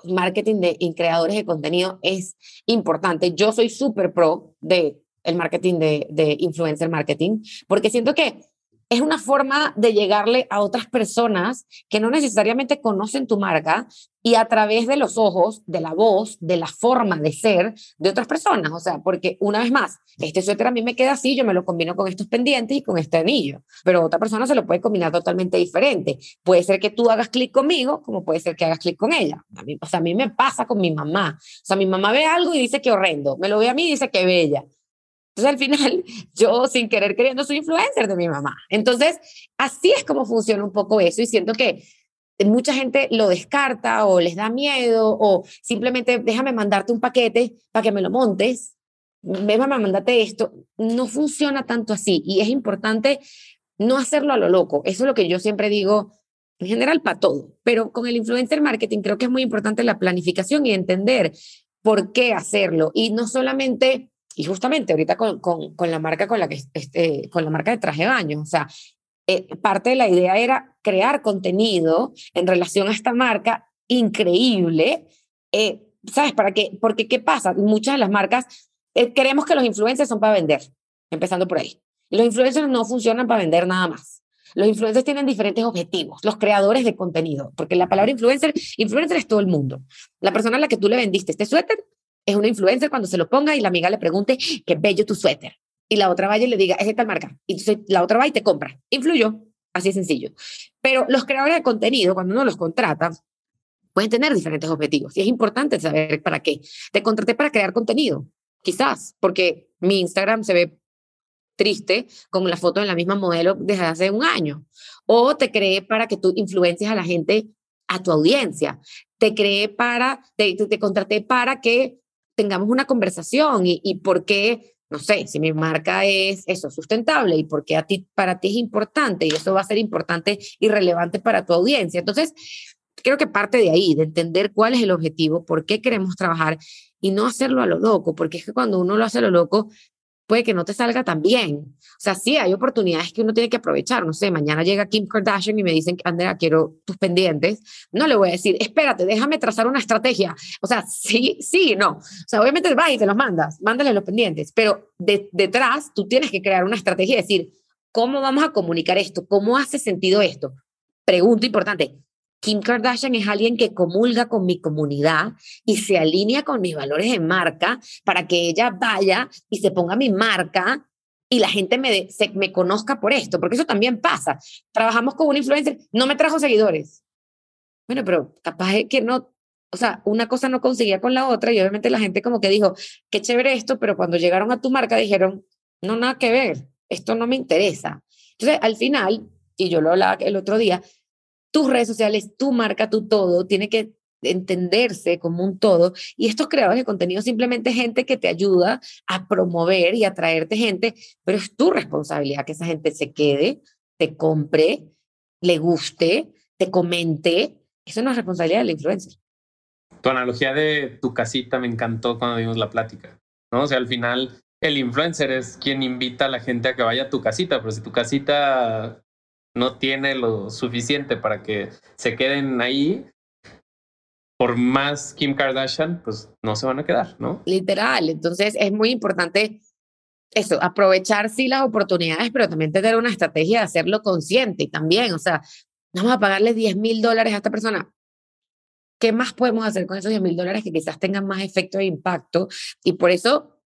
marketing de creadores de contenido es importante. Yo soy súper pro de el marketing de influencer marketing, porque siento que es una forma de llegarle a otras personas que no necesariamente conocen tu marca y a través de los ojos, de la voz, de la forma de ser de otras personas. O sea, porque una vez más, este suéter a mí me queda así, yo me lo combino con estos pendientes y con este anillo, pero otra persona se lo puede combinar totalmente diferente. Puede ser que tú hagas clic conmigo, como puede ser que hagas clic con ella. A mí, o sea, a mí me pasa con mi mamá. O sea, mi mamá ve algo y dice que horrendo, me lo ve a mí y dice que bella. Entonces, al final, yo sin querer queriendo soy influencer de mi mamá. Entonces, así es como funciona un poco eso y siento que mucha gente lo descarta o les da miedo o simplemente déjame mandarte un paquete para que me lo montes, déjame mandarte esto. No funciona tanto así y es importante no hacerlo a lo loco. Eso es lo que yo siempre digo en general para todo, pero con el influencer marketing creo que es muy importante la planificación y entender por qué hacerlo y no solamente y justamente ahorita con, con, con la marca con la que este, con la marca de traje de baño, o sea, eh, parte de la idea era crear contenido en relación a esta marca increíble, eh, ¿sabes? ¿Para qué? Porque ¿qué pasa? Muchas de las marcas eh, creemos que los influencers son para vender, empezando por ahí. Los influencers no funcionan para vender nada más. Los influencers tienen diferentes objetivos, los creadores de contenido, porque la palabra influencer, influencer es todo el mundo. La persona a la que tú le vendiste este suéter es una influencer cuando se lo ponga y la amiga le pregunte, qué bello tu suéter. Y la otra vaya y le diga, es de tal marca. Y entonces la otra va y te compra. Influyó. Así de sencillo. Pero los creadores de contenido, cuando uno los contrata, pueden tener diferentes objetivos. Y es importante saber para qué. Te contraté para crear contenido, quizás, porque mi Instagram se ve triste con la foto de la misma modelo desde hace un año. O te creé para que tú influencies a la gente, a tu audiencia. Te creé para, te, te contraté para que tengamos una conversación y, por qué, no sé, si mi marca es eso, sustentable y por qué a ti, para ti es importante y eso va a ser importante y relevante para tu audiencia. Entonces, creo que parte de ahí, de entender cuál es el objetivo, por qué queremos trabajar y no hacerlo a lo loco, porque es que cuando uno lo hace a lo loco, puede que no te salga tan bien. O sea, sí, hay oportunidades que uno tiene que aprovechar. No sé, mañana llega Kim Kardashian y me dicen, Andrea, quiero tus pendientes. No le voy a decir, espérate, déjame trazar una estrategia. O sea, sí, sí, no. O sea, obviamente vas y te los mandas, mándale los pendientes, pero detrás tú tienes que crear una estrategia y decir, ¿cómo vamos a comunicar esto? ¿Cómo hace sentido esto? Pregunta importante, Kim Kardashian es alguien que comulga con mi comunidad y se alinea con mis valores de marca para que ella vaya y se ponga mi marca y la gente me, se, me conozca por esto, porque eso también pasa. Trabajamos con un influencer, no me trajo seguidores. Bueno, pero capaz es que no, o sea, una cosa no conseguía con la otra y obviamente la gente como que dijo, qué chévere esto, pero cuando llegaron a tu marca dijeron, no, nada que ver, esto no me interesa. Entonces, al final, y yo lo hablaba el otro día, tus redes sociales, tu marca, tu todo, tiene que entenderse como un todo. Y estos creadores de contenido simplemente gente que te ayuda a promover y atraerte gente, pero es tu responsabilidad que esa gente se quede, te compre, le guste, te comente. Eso no es responsabilidad del influencer. Tu analogía de tu casita me encantó cuando vimos la plática, ¿no? O sea, al final el influencer es quien invita a la gente a que vaya a tu casita, pero si tu casita no tiene lo suficiente para que se queden ahí, por más Kim Kardashian, pues no se van a quedar, ¿no? Literal, entonces es muy importante eso, aprovechar sí las oportunidades, pero también tener una estrategia de hacerlo consciente y también, o sea, vamos a pagarle 10 mil dólares a esta persona. ¿Qué más podemos hacer con esos 10 mil dólares que quizás tengan más efecto e impacto? Y por eso,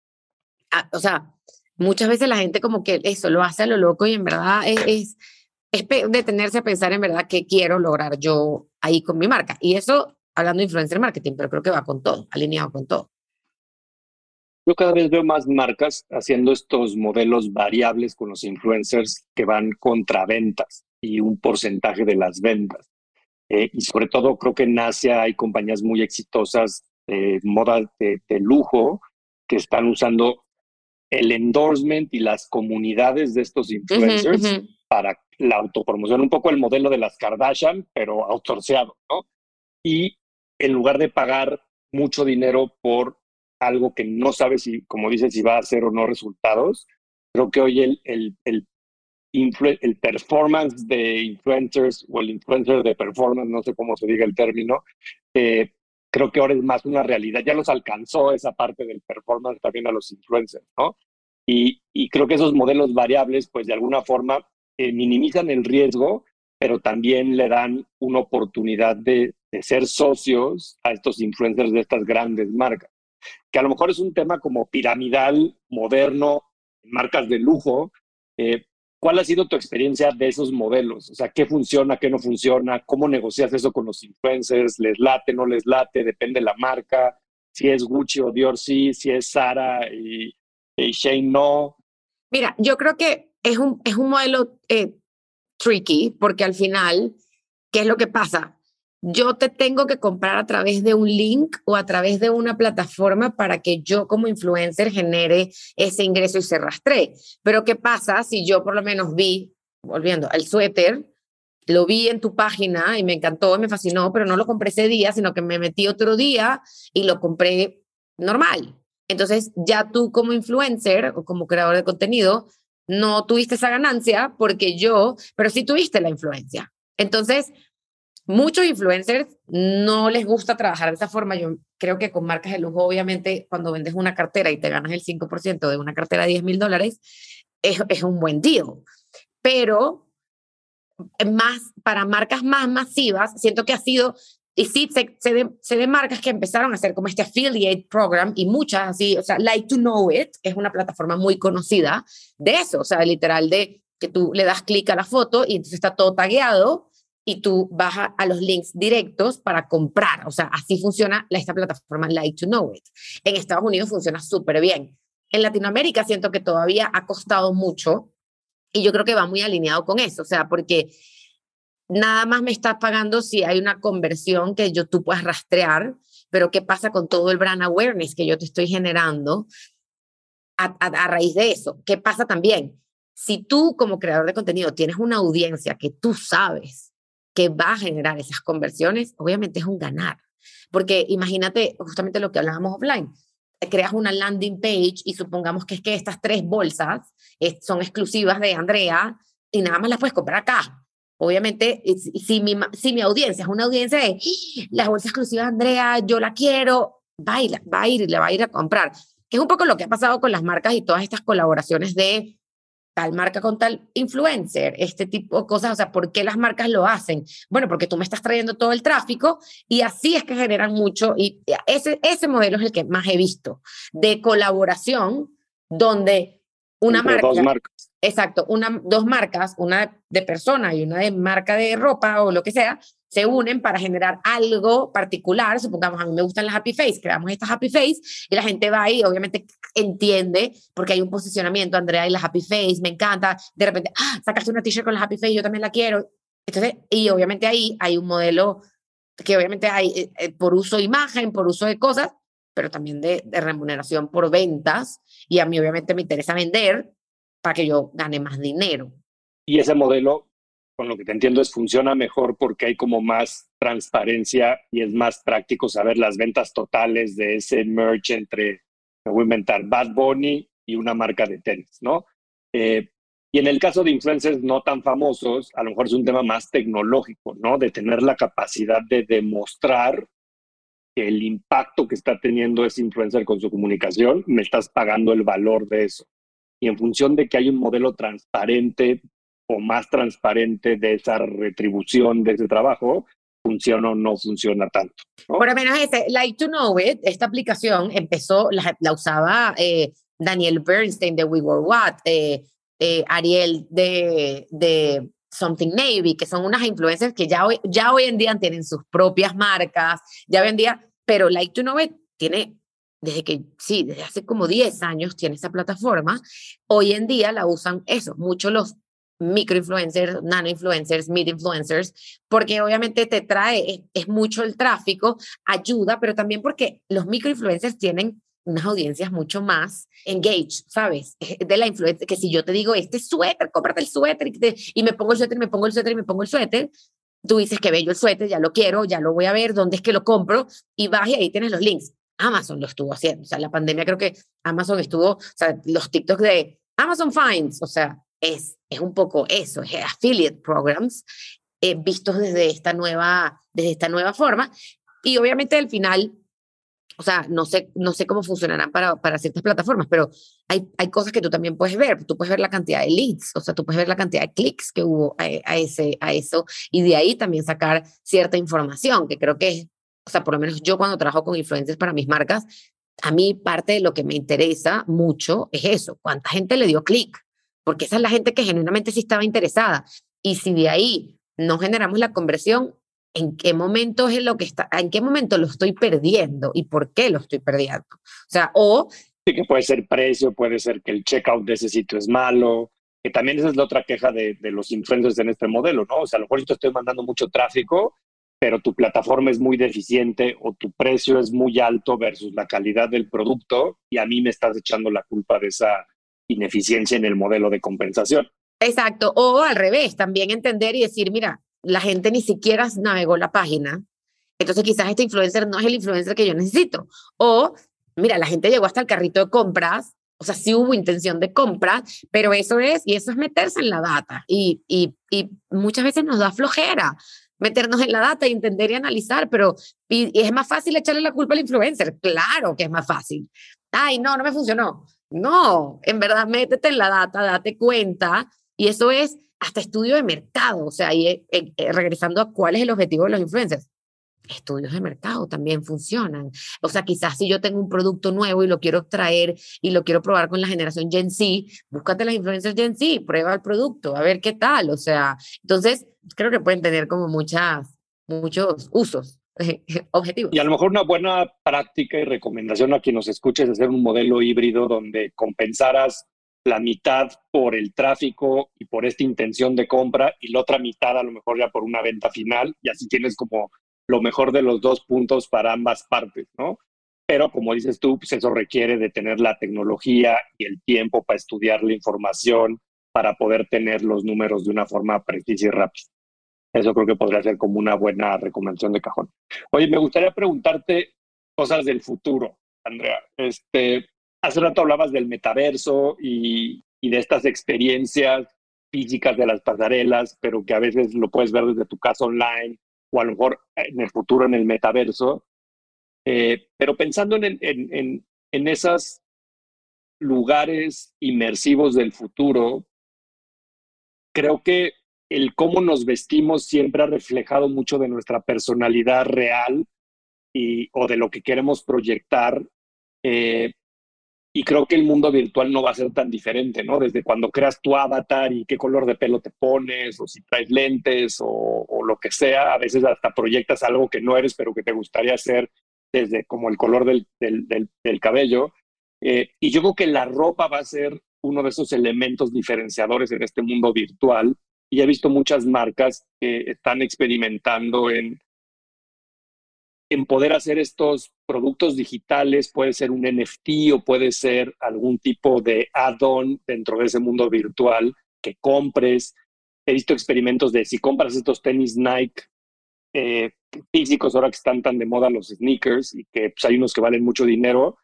o sea, muchas veces la gente como que eso lo hace a lo loco y en verdad es es detenerse a pensar en verdad qué quiero lograr yo ahí con mi marca. Y eso hablando de influencer marketing, pero creo que va con todo, alineado con todo. Yo cada vez veo más marcas haciendo estos modelos variables con los influencers que van contra ventas y un porcentaje de las ventas. Eh, y sobre todo creo que en Asia hay compañías muy exitosas de moda de, lujo que están usando el endorsement y las comunidades de estos influencers para la autopromoción, un poco el modelo de las Kardashian, pero outsourceado, ¿no? Y en lugar de pagar mucho dinero por algo que no sabes si, como dices, si va a hacer o no resultados, creo que hoy el, el, el el performance de influencers o el influencer de performance, no sé cómo se diga el término, eh, creo que ahora es más una realidad. Ya los alcanzó esa parte del performance también a los influencers, ¿no? Y, y creo que esos modelos variables, pues de alguna forma minimizan el riesgo, pero también le dan una oportunidad de, ser socios a estos influencers de estas grandes marcas. Que a lo mejor es un tema como piramidal, moderno, marcas de lujo, eh, ¿Cuál ha sido tu experiencia de esos modelos? O sea, ¿qué funciona, qué no funciona? ¿Cómo negocias eso con los influencers? ¿Les late, no les late? Depende de la marca. Si es Gucci o Dior, sí. Si es Sara y, Shane, no. Mira, yo creo que es un, es un modelo eh, tricky porque al final, ¿qué es lo que pasa? yo te tengo que comprar a través de un link o a través de una plataforma para que yo como influencer genere ese ingreso y se rastree. Pero ¿qué pasa si yo por lo menos vi, volviendo, el suéter, lo vi en tu página y me encantó, me fascinó, pero no lo compré ese día, sino que me metí otro día y lo compré normal. Entonces ya tú como influencer o como creador de contenido no tuviste esa ganancia porque yo, pero sí tuviste la influencia. Entonces, Muchos influencers no les gusta trabajar de esa forma. Yo creo que con marcas de lujo, obviamente, cuando vendes una cartera y te ganas el 5% de una cartera de 10 mil dólares, es, un buen deal. Pero más, para marcas más masivas, siento que ha sido, y sí, se, se, de, marcas que empezaron a hacer como este affiliate program y muchas así, o sea, Like to Know It es una plataforma muy conocida de eso, o sea, literal de que tú le das clic a la foto y entonces está todo tagueado y tú vas a, los links directos para comprar. O sea, así funciona esta plataforma Like to Know It. En Estados Unidos funciona súper bien. En Latinoamérica siento que todavía ha costado mucho y yo creo que va muy alineado con eso. O sea, porque nada más me estás pagando si hay una conversión que yo, tú puedas rastrear, pero ¿qué pasa con todo el brand awareness que yo te estoy generando a, raíz de eso? ¿Qué pasa también? Si tú como creador de contenido tienes una audiencia que tú sabes que va a generar esas conversiones, obviamente es un ganar. Porque imagínate justamente lo que hablábamos offline. Creas una landing page y supongamos que es que estas tres bolsas son exclusivas de Andrea y nada más las puedes comprar acá. Obviamente, si mi, si mi audiencia es una audiencia de ¡Ah! la bolsa exclusiva de Andrea, yo la quiero, va a, ir, va a ir le va a ir a comprar. Que es un poco lo que ha pasado con las marcas y todas estas colaboraciones de tal marca con tal influencer, este tipo de cosas, o sea, ¿por qué las marcas lo hacen? Bueno, porque tú me estás trayendo todo el tráfico y así es que generan mucho y ese, ese modelo es el que más he visto de colaboración donde una marca... Exacto, una, dos marcas, una de persona y una de marca de ropa o lo que sea, se unen para generar algo particular. Supongamos, a mí me gustan las Happy Face, creamos estas Happy Face y la gente va ahí, obviamente entiende, porque hay un posicionamiento, Andrea, y las Happy Face, me encanta. De repente, ah, sacaste una t-shirt con las Happy Face, yo también la quiero. Entonces, y obviamente ahí hay un modelo que obviamente hay eh, eh, por uso de imagen, por uso de cosas, pero también de, de remuneración por ventas. Y a mí obviamente me interesa vender para que yo gane más dinero. Y ese modelo, con lo que te entiendo, es funciona mejor porque hay como más transparencia y es más práctico saber las ventas totales de ese merch entre, me voy a inventar, Bad Bunny y una marca de tenis, ¿no? Eh, y en el caso de influencers no tan famosos, a lo mejor es un tema más tecnológico, ¿no? De tener la capacidad de demostrar que el impacto que está teniendo ese influencer con su comunicación, me estás pagando el valor de eso y en función de que hay un modelo transparente o más transparente de esa retribución de ese trabajo, funciona o no funciona tanto. Por lo menos ese, Like to Know It, esta aplicación empezó, la, usaba eh, Daniel Bernstein de We Were What, eh, eh, Ariel de, de Something Navy, que son unas influencers que ya hoy, ya hoy en día tienen sus propias marcas, ya hoy en día, pero Like to Know It tiene desde que, sí, desde hace como 10 años tiene esa plataforma. Hoy en día la usan eso, muchos los microinfluencers, nano-influencers, mid-influencers, porque obviamente te trae, es, mucho el tráfico, ayuda, pero también porque los microinfluencers tienen unas audiencias mucho más engaged, ¿sabes? De la influencia, que si yo te digo, este suéter, cómprate el suéter, y, y me pongo el suéter, y me pongo el suéter, y me pongo el suéter, tú dices que bello el suéter, ya lo quiero, ya lo voy a ver, dónde es que lo compro, y vas y ahí tienes los links. Amazon lo estuvo haciendo, o sea, la pandemia creo que Amazon estuvo, o sea, los TikToks de Amazon Finds, o sea, es, es un poco eso, es affiliate programs eh, vistos desde esta, nueva, desde esta nueva forma. Y obviamente al final, o sea, no sé, no sé cómo funcionarán para, para ciertas plataformas, pero hay, hay cosas que tú también puedes ver. Tú puedes ver la cantidad de leads, o sea, tú puedes ver la cantidad de clics que hubo a, a, ese, a eso y de ahí también sacar cierta información, que creo que es, o sea, por lo menos yo cuando trabajo con influencers para mis marcas, a mí parte de lo que me interesa mucho es eso, cuánta gente le dio clic, porque esa es la gente que genuinamente sí estaba interesada. Y si de ahí no generamos la conversión, ¿en qué momento es lo que está, en qué momento lo estoy perdiendo y por qué lo estoy perdiendo? O sea, o... Sí, que puede ser precio, puede ser que el checkout de ese sitio es malo, que también esa es la otra queja de, de los influencers en este modelo, ¿no? O sea, a lo mejor yo estoy mandando mucho tráfico, pero tu plataforma es muy deficiente o tu precio es muy alto versus la calidad del producto y a mí me estás echando la culpa de esa ineficiencia en el modelo de compensación. Exacto, o al revés, también entender y decir, mira, la gente ni siquiera navegó la página, entonces quizás este influencer no es el influencer que yo necesito. O, mira, la gente llegó hasta el carrito de compras, o sea, sí hubo intención de compra, pero eso es, y eso es meterse en la data. Y, y, y muchas veces nos da flojera meternos en la data y entender y analizar, pero y es más fácil echarle la culpa al influencer. Claro que es más fácil. Ay, no, no me funcionó. No, en verdad, métete en la data, date cuenta, y eso es hasta estudio de mercado, o sea, y eh, eh, regresando a cuál es el objetivo de los influencers. Estudios de mercado también funcionan. O sea, quizás si yo tengo un producto nuevo y lo quiero traer y lo quiero probar con la generación Gen Z, búscate las influencers Gen Z, prueba el producto, a ver qué tal. O sea, entonces creo que pueden tener como muchas, muchos usos. objetivos. Y a lo mejor una buena práctica y recomendación a quien nos escuche es hacer un modelo híbrido donde compensaras la mitad por el tráfico y por esta intención de compra y la otra mitad a lo mejor ya por una venta final y así tienes como lo mejor de los dos puntos para ambas partes, ¿no? Pero como dices tú, pues eso requiere de tener la tecnología y el tiempo para estudiar la información, para poder tener los números de una forma precisa y rápida. Eso creo que podría ser como una buena recomendación de cajón. Oye, me gustaría preguntarte cosas del futuro, Andrea. Este, hace rato hablabas del metaverso y, de estas experiencias físicas de las pasarelas, pero que a veces lo puedes ver desde tu casa online o a lo mejor en el futuro en el metaverso. Eh, pero pensando en, en, en, en esos lugares inmersivos del futuro, creo que el cómo nos vestimos siempre ha reflejado mucho de nuestra personalidad real y, o de lo que queremos proyectar. Eh, y creo que el mundo virtual no va a ser tan diferente, ¿no? Desde cuando creas tu avatar y qué color de pelo te pones, o si traes lentes, o, o lo que sea, a veces hasta proyectas algo que no eres, pero que te gustaría ser desde como el color del, del, del, del cabello. Eh, y yo creo que la ropa va a ser uno de esos elementos diferenciadores en este mundo virtual y he visto muchas marcas que están experimentando en, en poder hacer estos productos digitales, puede ser un NFT o puede ser algún tipo de add-on dentro de ese mundo virtual que compres. He visto experimentos de si compras estos tenis Nike eh, físicos, ahora que están tan de moda los sneakers y que pues, hay unos que valen mucho dinero,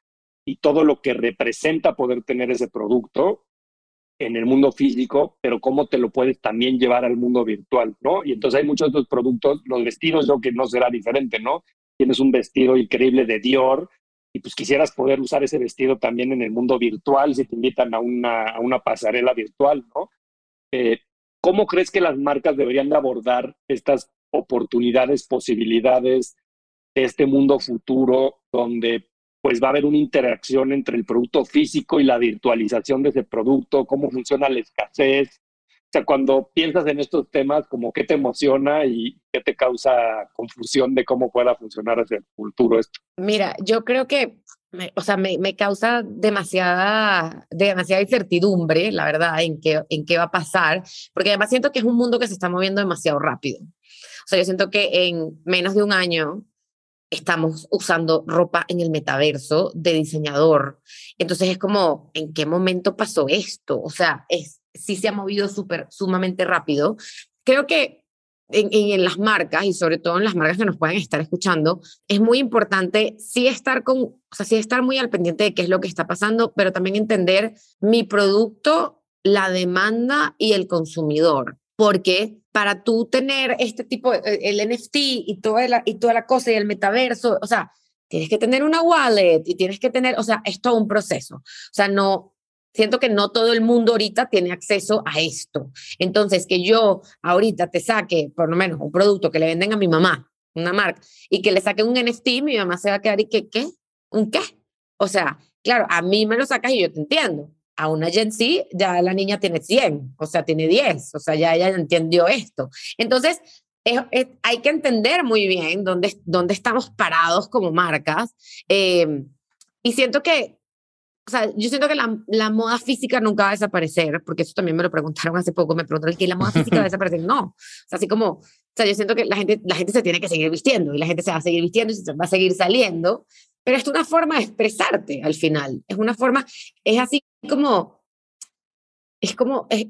y todo lo que representa poder tener ese producto, en el mundo físico, pero cómo te lo puedes también llevar al mundo virtual, ¿no? Y entonces hay muchos estos productos, los vestidos yo que no será diferente, ¿no? Tienes un vestido increíble de Dior y pues quisieras poder usar ese vestido también en el mundo virtual si te invitan a una, a una pasarela virtual, ¿no? Eh, ¿Cómo crees que las marcas deberían de abordar estas oportunidades, posibilidades de este mundo futuro donde pues va a haber una interacción entre el producto físico y la virtualización de ese producto, cómo funciona la escasez. O sea, cuando piensas en estos temas, como qué te emociona y qué te causa confusión de cómo pueda funcionar hacia el futuro esto. Mira, yo creo que o sea, me, me, causa demasiada, demasiada incertidumbre, la verdad, en qué, en qué va a pasar, porque además siento que es un mundo que se está moviendo demasiado rápido. O sea, yo siento que en menos de un año estamos usando ropa en el metaverso de diseñador. Entonces es como, ¿en qué momento pasó esto? O sea, es, sí se ha movido súper, sumamente rápido. Creo que en, en, las marcas y sobre todo en las marcas que nos puedan estar escuchando, es muy importante sí estar con, o sea, sí estar muy al pendiente de qué es lo que está pasando, pero también entender mi producto, la demanda y el consumidor, porque para tú tener este tipo, eh, el NFT y toda la, y toda la cosa y el metaverso, o sea, tienes que tener una wallet y tienes que tener, o sea, es un proceso. O sea, no, siento que no todo el mundo ahorita tiene acceso a esto. Entonces, que yo ahorita te saque, por lo menos, un producto que le venden a mi mamá, una marca, y que le saque un NFT, mi mamá se va a quedar y que, ¿qué? ¿Un qué? O sea, claro, a mí me lo sacas y yo te entiendo. A una Gen Z ya la niña tiene 100, o sea, tiene 10, o sea, ya ella entendió esto. Entonces, hay que entender muy bien dónde, dónde estamos parados como marcas. Eh, y siento que o sea, yo siento que la, la, moda física nunca va a desaparecer, porque eso también me lo preguntaron hace poco, me preguntaron que la moda física va a desaparecer. No, o sea, así como, o sea, yo siento que la gente, la gente se tiene que seguir vistiendo y la gente se va a seguir vistiendo y se va a seguir saliendo, pero es una forma de expresarte al final, es una forma, es así como, es como, es,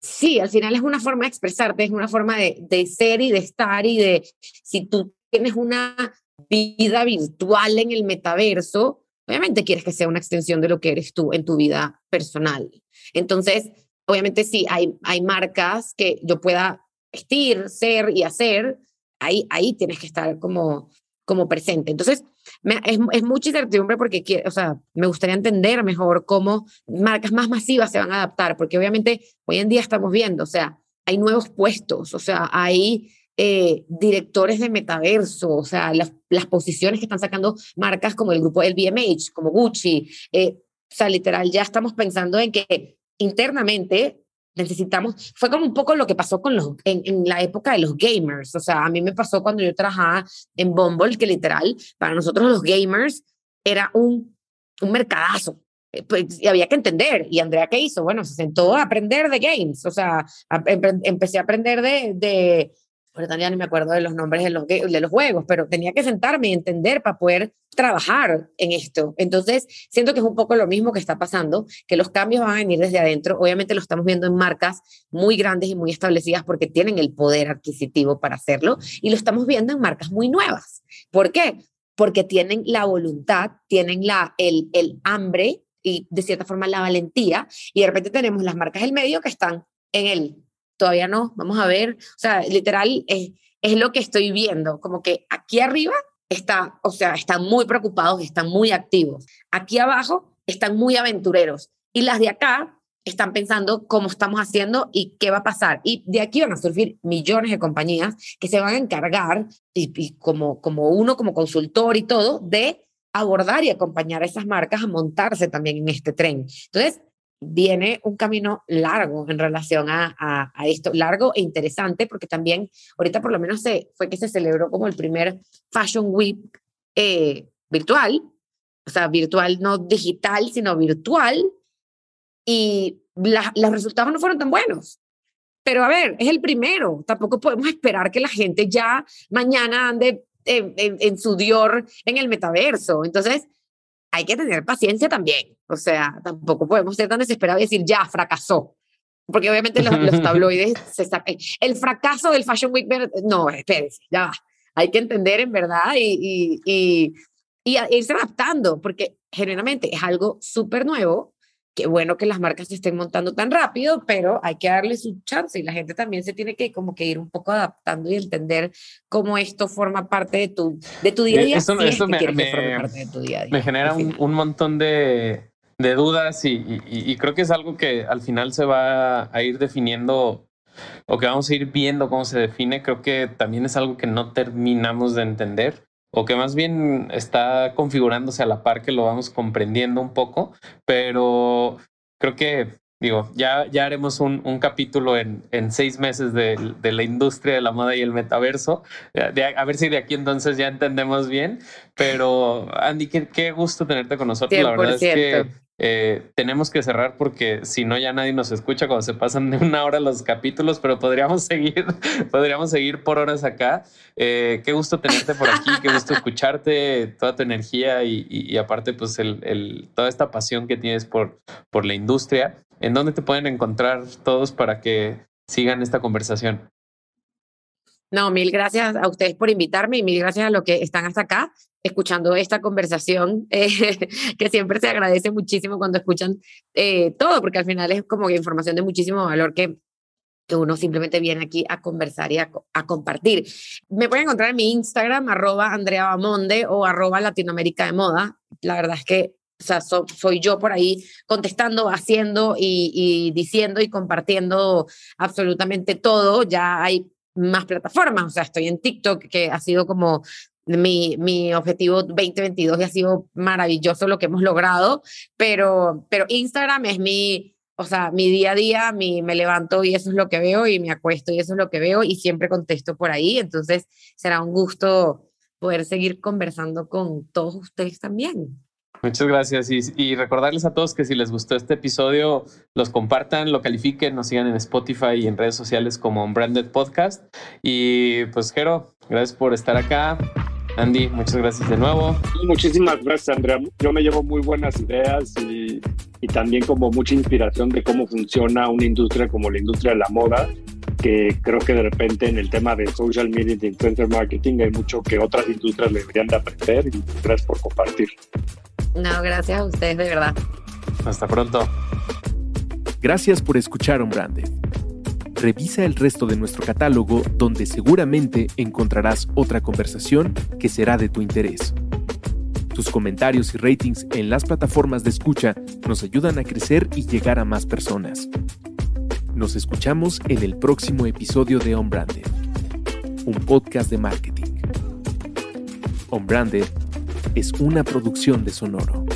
sí, al final es una forma de expresarte, es una forma de, de ser y de estar y de, si tú tienes una vida virtual en el metaverso, obviamente quieres que sea una extensión de lo que eres tú en tu vida personal. Entonces, obviamente sí, hay, hay marcas que yo pueda vestir, ser y hacer, ahí, ahí tienes que estar como, como presente. Entonces, es, es, mucha incertidumbre porque o sea, me gustaría entender mejor cómo marcas más masivas se van a adaptar, porque obviamente hoy en día estamos viendo, o sea, hay nuevos puestos, o sea, hay eh, directores de metaverso, o sea, las, las, posiciones que están sacando marcas como el grupo LVMH, como Gucci. Eh, o sea, literal, ya estamos pensando en que internamente necesitamos, fue como un poco lo que pasó con los, en, en, la época de los gamers, o sea, a mí me pasó cuando yo trabajaba en Bumble, que literal, para nosotros los gamers era un, un mercadazo, eh, pues, y había que entender. ¿Y Andrea qué hizo? Bueno, se sentó a aprender de games, o sea, empecé a aprender de, de, ahorita ya ni me acuerdo de los nombres de los, juegos, pero tenía que sentarme y entender para poder trabajar en esto. Entonces, siento que es un poco lo mismo que está pasando, que los cambios van a venir desde adentro. Obviamente lo estamos viendo en marcas muy grandes y muy establecidas porque tienen el poder adquisitivo para hacerlo y lo estamos viendo en marcas muy nuevas. ¿Por qué? Porque tienen la voluntad, tienen la, el, el hambre y de cierta forma la valentía y de repente tenemos las marcas del medio que están en el todavía no, vamos a ver, o sea, literal es, es lo que estoy viendo, como que aquí arriba está, o sea, están muy preocupados, están muy activos, aquí abajo están muy aventureros y las de acá están pensando cómo estamos haciendo y qué va a pasar. Y de aquí van a surgir millones de compañías que se van a encargar, y, como, como uno, como consultor y todo, de abordar y acompañar a esas marcas a montarse también en este tren. Entonces, viene un camino largo en relación a, a, esto, largo e interesante, porque también ahorita por lo menos se, fue que se celebró como el primer Fashion Week eh, virtual, o sea, virtual no digital, sino virtual, y los resultados no fueron tan buenos. Pero a ver, es el primero, tampoco podemos esperar que la gente ya mañana ande en su Dior en el metaverso. Entonces, hay que tener paciencia también. O sea, tampoco podemos ser tan desesperados y decir, ya, fracasó. Porque obviamente los, los tabloides se sacan. El fracaso del Fashion Week, no, espérense, ya va. Hay que entender en verdad y, y, y, y irse adaptando, porque generalmente es algo súper nuevo qué bueno que las marcas se estén montando tan rápido, pero hay que darle su chance y la gente también se tiene que como que ir un poco adaptando y entender cómo esto forma parte de tu, de tu día a día. Eso, me, me, genera un, un, montón de, de dudas y, y, y, creo que es algo que al final se va a ir definiendo o que vamos a ir viendo cómo se define. Creo que también es algo que no terminamos de entender o que más bien está configurándose a la par que lo vamos comprendiendo un poco, pero creo que digo, ya, ya haremos un, un capítulo en, en, seis meses de, de, la industria de la moda y el metaverso. a ver si de aquí entonces ya entendemos bien. Pero Andy, qué, qué gusto tenerte con nosotros. La verdad es que eh, tenemos que cerrar porque si no ya nadie nos escucha cuando se pasan de una hora los capítulos, pero podríamos seguir, podríamos seguir por horas acá. Eh, qué gusto tenerte por aquí, qué gusto escucharte, toda tu energía y, aparte pues toda esta pasión que tienes por, por la industria. ¿En dónde te pueden encontrar todos para que sigan esta conversación? No, mil gracias a ustedes por invitarme y mil gracias a los que están hasta acá escuchando esta conversación, eh, que siempre se agradece muchísimo cuando escuchan eh, todo, porque al final es como información de muchísimo valor que, que uno simplemente viene aquí a conversar y a, compartir. Me pueden encontrar en mi Instagram, arroba Andrea Bamonde o arroba Latinoamérica de Moda. La verdad es que o sea, soy yo por ahí contestando, haciendo y, y diciendo y compartiendo absolutamente todo. Ya hay más plataformas, o sea, estoy en TikTok, que ha sido como mi, mi objetivo 2022 y ha sido maravilloso lo que hemos logrado, pero, pero Instagram es mi, o sea, mi día a día, mi, me levanto y eso es lo que veo y me acuesto y eso es lo que veo y siempre contesto por ahí, entonces será un gusto poder seguir conversando con todos ustedes también. Muchas gracias y, recordarles a todos que si les gustó este episodio, los compartan, lo califiquen, nos sigan en Spotify y en redes sociales como Branded Podcast. Y pues, Jero, gracias por estar acá. Andy, muchas gracias de nuevo. Muchísimas gracias, Andrea. Yo me llevo muy buenas ideas y, y también como mucha inspiración de cómo funciona una industria como la industria de la moda, que creo que de repente en el tema de social media y de influencer marketing hay mucho que otras industrias deberían de aprender y gracias por compartir. No, gracias a ustedes, de verdad. Hasta pronto. Gracias por escuchar un Branded. Revisa el resto de nuestro catálogo donde seguramente encontrarás otra conversación que será de tu interés. Tus comentarios y ratings en las plataformas de escucha nos ayudan a crecer y llegar a más personas. Nos escuchamos en el próximo episodio de On Branded, un podcast de marketing. On Branded es una producción de Sonoro.